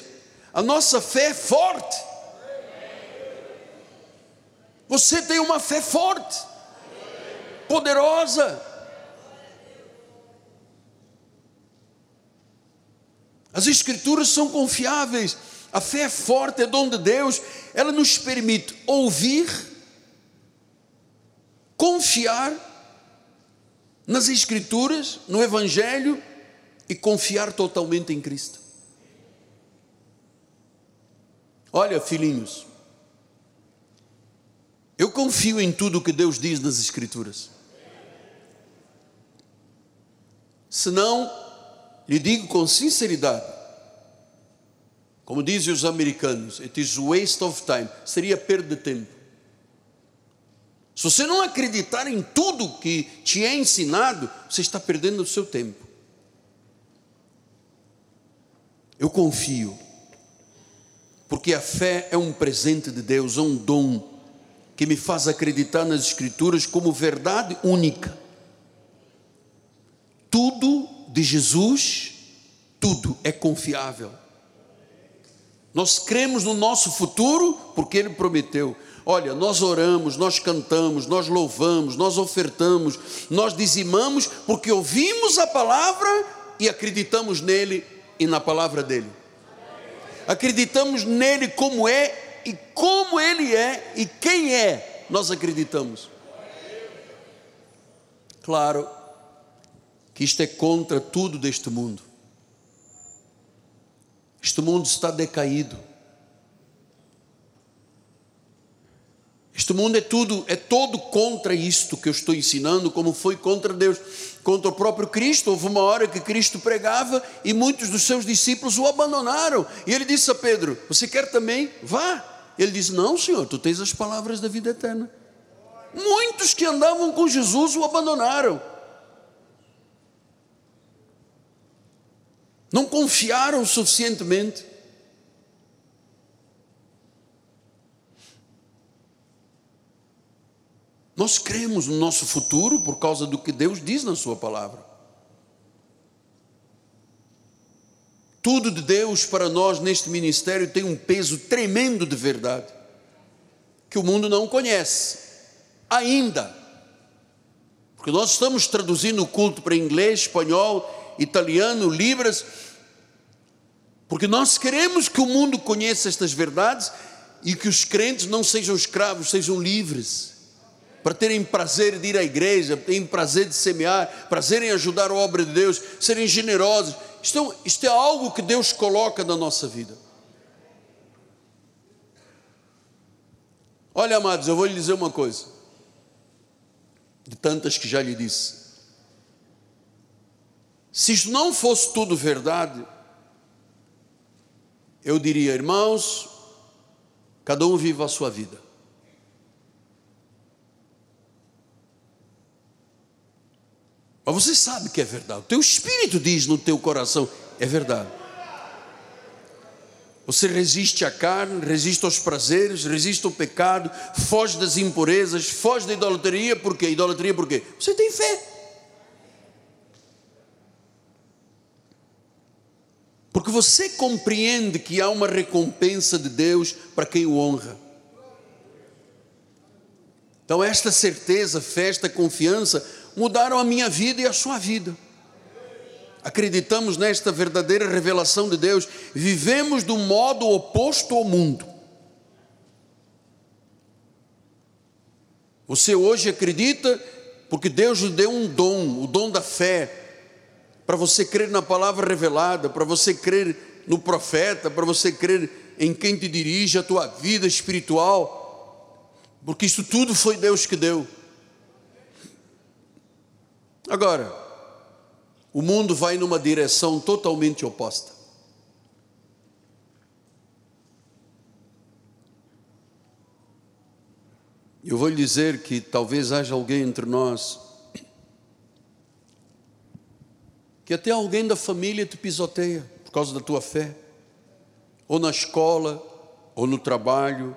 A nossa fé é forte. Você tem uma fé forte, poderosa. As Escrituras são confiáveis. A fé é forte, é dom de Deus, ela nos permite ouvir, confiar nas Escrituras, no Evangelho e confiar totalmente em Cristo. Olha, filhinhos, eu confio em tudo o que Deus diz nas Escrituras. Se não, lhe digo com sinceridade, como dizem os americanos, it is waste of time. Seria perda de tempo. Se você não acreditar em tudo que te é ensinado, você está perdendo o seu tempo. Eu confio, porque a fé é um presente de Deus, é um dom que me faz acreditar nas Escrituras como verdade única. Tudo de Jesus, tudo é confiável. Nós cremos no nosso futuro porque Ele prometeu. Olha, nós oramos, nós cantamos, nós louvamos, nós ofertamos, nós dizimamos porque ouvimos a palavra e acreditamos nele e na palavra dele. Acreditamos nele como é e como ele é e quem é, nós acreditamos. Claro que isto é contra tudo deste mundo. Este mundo está decaído. Este mundo é tudo, é todo contra isto que eu estou ensinando, como foi contra Deus, contra o próprio Cristo. Houve uma hora que Cristo pregava e muitos dos seus discípulos o abandonaram. E ele disse a Pedro: Você quer também? Vá. Ele disse: Não, Senhor, tu tens as palavras da vida eterna. Muitos que andavam com Jesus o abandonaram. Não confiaram suficientemente. Nós cremos no nosso futuro por causa do que Deus diz na Sua palavra. Tudo de Deus para nós neste ministério tem um peso tremendo de verdade, que o mundo não conhece, ainda. Porque nós estamos traduzindo o culto para inglês, espanhol, italiano, libras, porque nós queremos que o mundo conheça estas verdades e que os crentes não sejam escravos, sejam livres para terem prazer de ir à igreja, terem prazer de semear, prazer em ajudar a obra de Deus, serem generosos. Isto, isto é algo que Deus coloca na nossa vida. Olha, amados, eu vou lhe dizer uma coisa, de tantas que já lhe disse. Se isto não fosse tudo verdade, eu diria, irmãos, cada um viva a sua vida. Mas você sabe que é verdade. O teu espírito diz no teu coração, é verdade. Você resiste à carne, resiste aos prazeres, resiste ao pecado, foge das impurezas, foge da idolatria, por quê? Idolatria por quê? Você tem fé. Porque você compreende que há uma recompensa de Deus para quem o honra. Então, esta certeza, fé, esta confiança mudaram a minha vida e a sua vida. Acreditamos nesta verdadeira revelação de Deus, vivemos do modo oposto ao mundo. Você hoje acredita porque Deus lhe deu um dom, o dom da fé, para você crer na palavra revelada, para você crer no profeta, para você crer em quem te dirige a tua vida espiritual, porque isso tudo foi Deus que deu. Agora, o mundo vai numa direção totalmente oposta. Eu vou lhe dizer que talvez haja alguém entre nós que até alguém da família te pisoteia por causa da tua fé, ou na escola, ou no trabalho,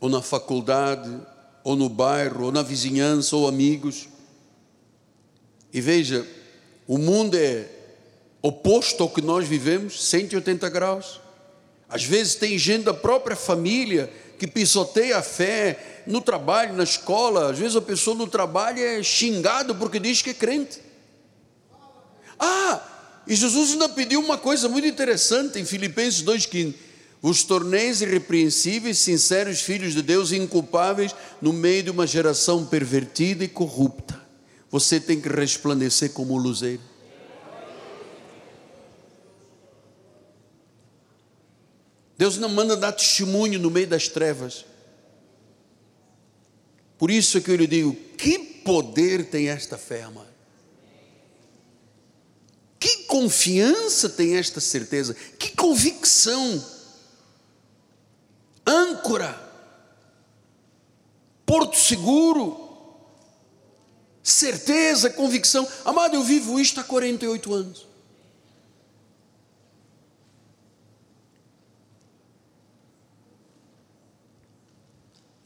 ou na faculdade, ou no bairro, ou na vizinhança, ou amigos. E veja, o mundo é oposto ao que nós vivemos, 180 graus. Às vezes tem gente da própria família que pisoteia a fé no trabalho, na escola. Às vezes a pessoa no trabalho é xingado porque diz que é crente. Ah, e Jesus ainda pediu uma coisa muito interessante em Filipenses 2,15: Os torneis irrepreensíveis, sinceros filhos de Deus, inculpáveis no meio de uma geração pervertida e corrupta você tem que resplandecer como luzeiro. Deus não manda dar testemunho no meio das trevas. Por isso é que eu lhe digo: que poder tem esta fé, amado? Que confiança tem esta certeza? Que convicção? Âncora, porto seguro certeza, convicção. Amado, eu vivo isto há 48 anos.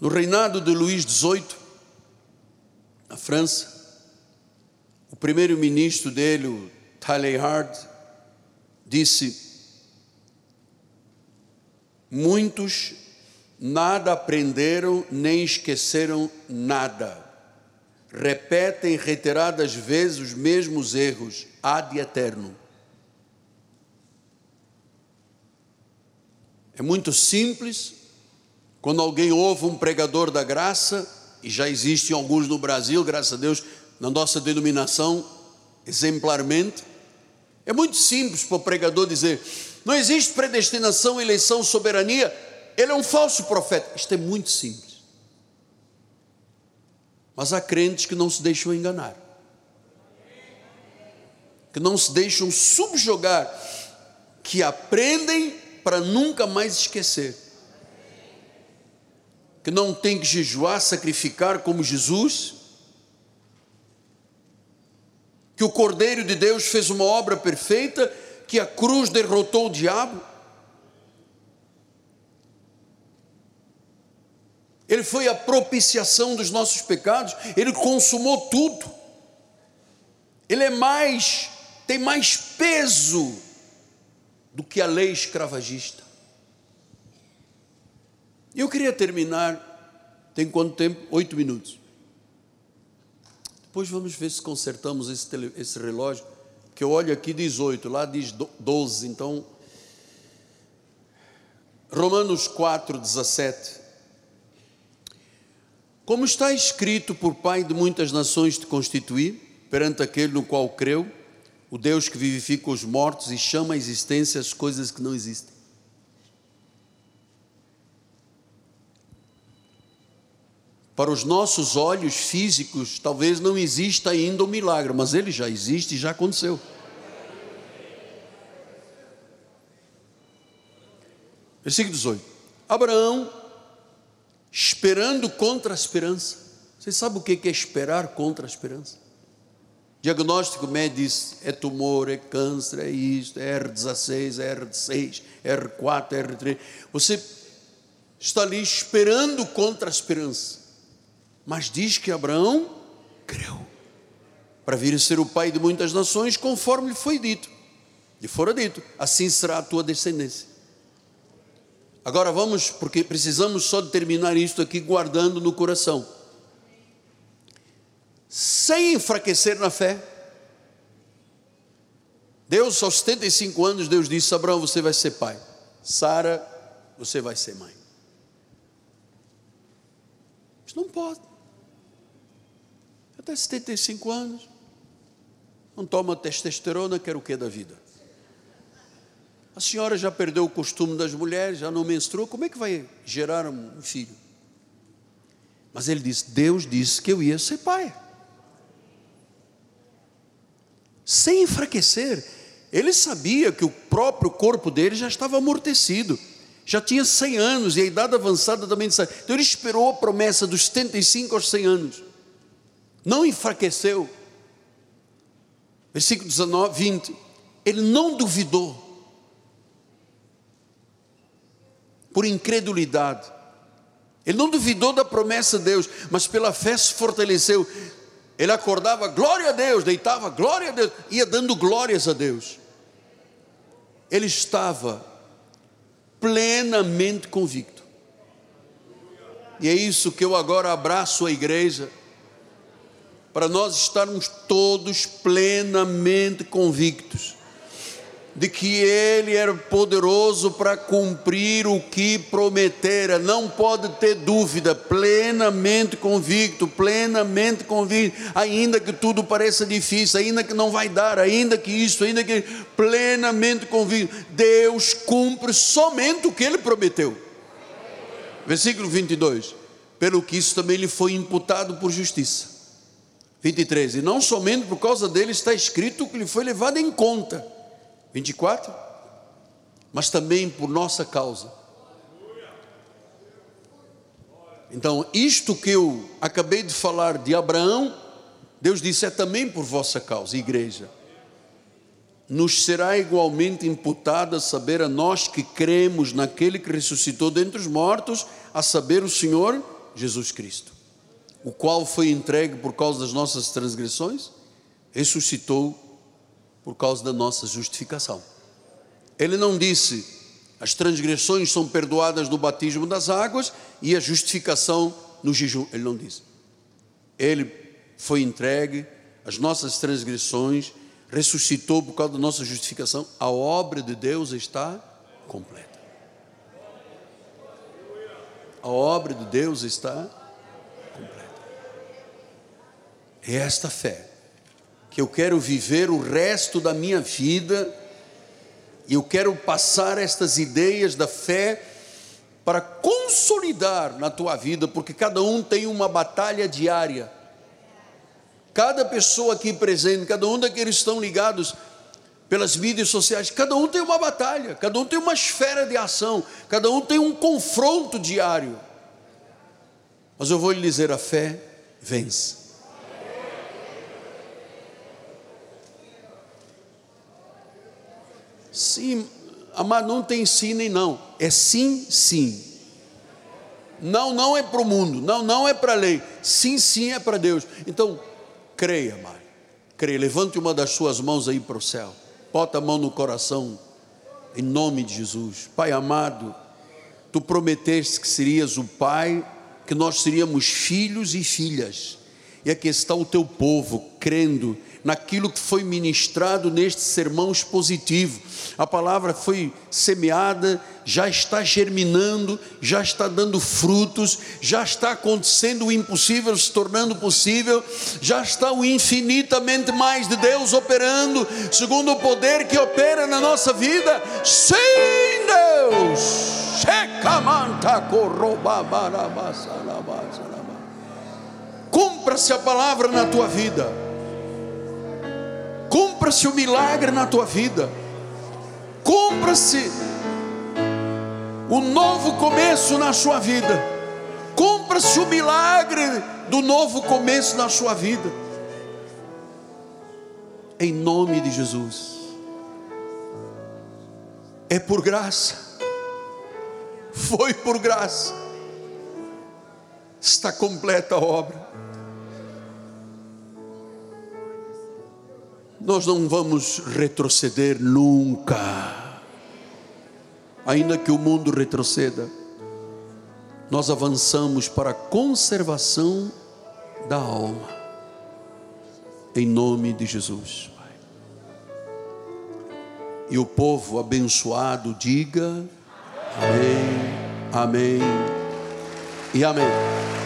No reinado de Luís XVIII, na França, o primeiro-ministro dele, o Talleyrand, disse: muitos nada aprenderam nem esqueceram nada. Repetem reiteradas vezes os mesmos erros, ad eterno. É muito simples quando alguém ouve um pregador da graça, e já existem alguns no Brasil, graças a Deus, na nossa denominação, exemplarmente. É muito simples para o pregador dizer: não existe predestinação, eleição, soberania. Ele é um falso profeta. Isto é muito simples. Mas há crentes que não se deixam enganar, que não se deixam subjogar, que aprendem para nunca mais esquecer, que não tem que jejuar, sacrificar como Jesus, que o Cordeiro de Deus fez uma obra perfeita, que a cruz derrotou o diabo. Ele foi a propiciação dos nossos pecados, ele consumou tudo. Ele é mais, tem mais peso do que a lei escravagista. E eu queria terminar, tem quanto tempo? Oito minutos. Depois vamos ver se consertamos esse, tele, esse relógio, que eu olho aqui 18, lá diz 12, então. Romanos 4, 17. Como está escrito por Pai de muitas nações te constituí, perante aquele no qual creu, o Deus que vivifica os mortos e chama à existência as coisas que não existem. Para os nossos olhos físicos, talvez não exista ainda o milagre, mas ele já existe e já aconteceu. Versículo 18: Abraão, esperando contra a esperança. Você sabe o que é esperar contra a esperança? Diagnóstico médico diz: é tumor, é câncer, é isto, é R16, é R6, é R4, é R3. Você está ali esperando contra a esperança. Mas diz que Abraão creu para vir a ser o pai de muitas nações, conforme lhe foi dito. E fora dito: assim será a tua descendência. Agora vamos, porque precisamos só de terminar isto aqui guardando no coração. Sem enfraquecer na fé. Deus, aos 75 anos, Deus disse: Abraão, você vai ser pai. Sara, você vai ser mãe. Mas não pode até 75 anos, não toma testosterona, quer o que da vida? A senhora já perdeu o costume das mulheres, já não menstruou, como é que vai gerar um filho? Mas ele disse: Deus disse que eu ia ser pai. Sem enfraquecer, ele sabia que o próprio corpo dele já estava amortecido, já tinha 100 anos e a idade avançada também. Então ele esperou a promessa dos 75 aos 100 anos não enfraqueceu. Versículo 19, 20. Ele não duvidou, por incredulidade. Ele não duvidou da promessa de Deus, mas pela fé se fortaleceu. Ele acordava, glória a Deus, deitava, glória a Deus, ia dando glórias a Deus. Ele estava plenamente convicto. E é isso que eu agora abraço a igreja para nós estarmos todos plenamente convictos de que Ele era poderoso para cumprir o que prometera, não pode ter dúvida, plenamente convicto, plenamente convicto, ainda que tudo pareça difícil, ainda que não vai dar, ainda que isso, ainda que plenamente convicto, Deus cumpre somente o que Ele prometeu. Versículo 22, pelo que isso também lhe foi imputado por justiça 23. E não somente por causa dele está escrito que lhe foi levado em conta. 24. Mas também por nossa causa. Então, isto que eu acabei de falar de Abraão, Deus disse é também por vossa causa, igreja. Nos será igualmente imputada saber a nós que cremos naquele que ressuscitou dentre os mortos, a saber o Senhor Jesus Cristo o qual foi entregue por causa das nossas transgressões, ressuscitou por causa da nossa justificação. Ele não disse, As transgressões são perdoadas no batismo das águas e a justificação no jejum. Ele não diz. Ele foi entregue, as nossas transgressões, ressuscitou por causa da nossa justificação. A obra de Deus está completa. A obra de Deus está completa. É esta fé que eu quero viver o resto da minha vida e eu quero passar estas ideias da fé para consolidar na tua vida, porque cada um tem uma batalha diária. Cada pessoa aqui presente, cada um daqueles que estão ligados pelas mídias sociais, cada um tem uma batalha, cada um tem uma esfera de ação, cada um tem um confronto diário. Mas eu vou lhe dizer: a fé vence. Sim, amado, não tem sim nem não. É sim, sim. Não, não é para o mundo. Não, não é para a lei. Sim, sim é para Deus. Então, creia, amado. Creia. Levante uma das suas mãos aí para o céu. Bota a mão no coração. Em nome de Jesus. Pai amado, tu prometeste que serias o Pai, que nós seríamos filhos e filhas. E aqui está o teu povo crendo naquilo que foi ministrado neste sermão expositivo. A palavra foi semeada, já está germinando, já está dando frutos, já está acontecendo o impossível se tornando possível, já está o infinitamente mais de Deus operando, segundo o poder que opera na nossa vida. Sim, Deus! Cumpra-se a palavra na tua vida Cumpra-se o milagre na tua vida. Cumpra-se o novo começo na sua vida. Cumpra-se o milagre do novo começo na sua vida. Em nome de Jesus. É por graça. Foi por graça. Está completa a obra. Nós não vamos retroceder nunca. Ainda que o mundo retroceda, nós avançamos para a conservação da alma. Em nome de Jesus. E o povo abençoado diga: Amém, Amém e Amém.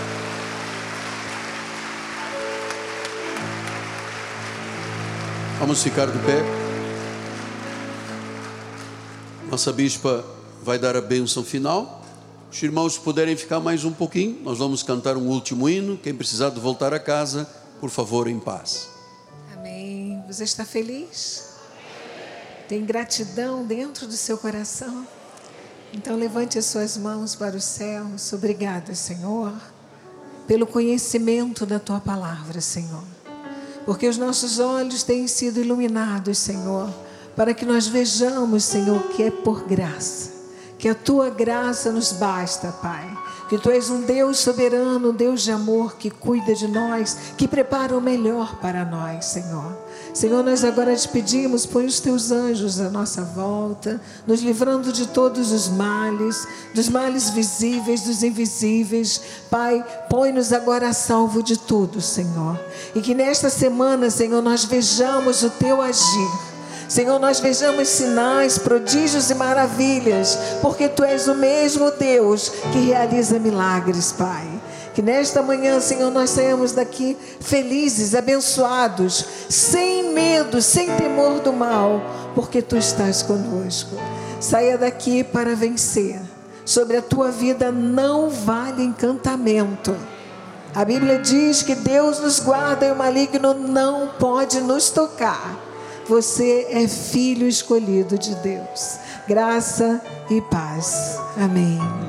Vamos ficar de pé. Nossa bispa vai dar a bênção final. Os irmãos puderem ficar mais um pouquinho, nós vamos cantar um último hino. Quem precisar de voltar a casa, por favor, em paz. Amém. Você está feliz? Tem gratidão dentro do seu coração? Então levante as suas mãos para os céus. Obrigada, Senhor, pelo conhecimento da tua palavra, Senhor porque os nossos olhos têm sido iluminados, Senhor, para que nós vejamos, Senhor, que é por graça, que a tua graça nos basta, Pai. Que tu és um Deus soberano, um Deus de amor que cuida de nós, que prepara o melhor para nós, Senhor. Senhor, nós agora te pedimos, põe os teus anjos à nossa volta, nos livrando de todos os males, dos males visíveis, dos invisíveis. Pai, põe-nos agora a salvo de tudo, Senhor. E que nesta semana, Senhor, nós vejamos o teu agir. Senhor, nós vejamos sinais, prodígios e maravilhas, porque tu és o mesmo Deus que realiza milagres, Pai. Que nesta manhã, Senhor, nós saímos daqui felizes, abençoados, sem medo, sem temor do mal, porque tu estás conosco. Saia daqui para vencer. Sobre a tua vida não vale encantamento. A Bíblia diz que Deus nos guarda e o maligno não pode nos tocar. Você é filho escolhido de Deus. Graça e paz. Amém.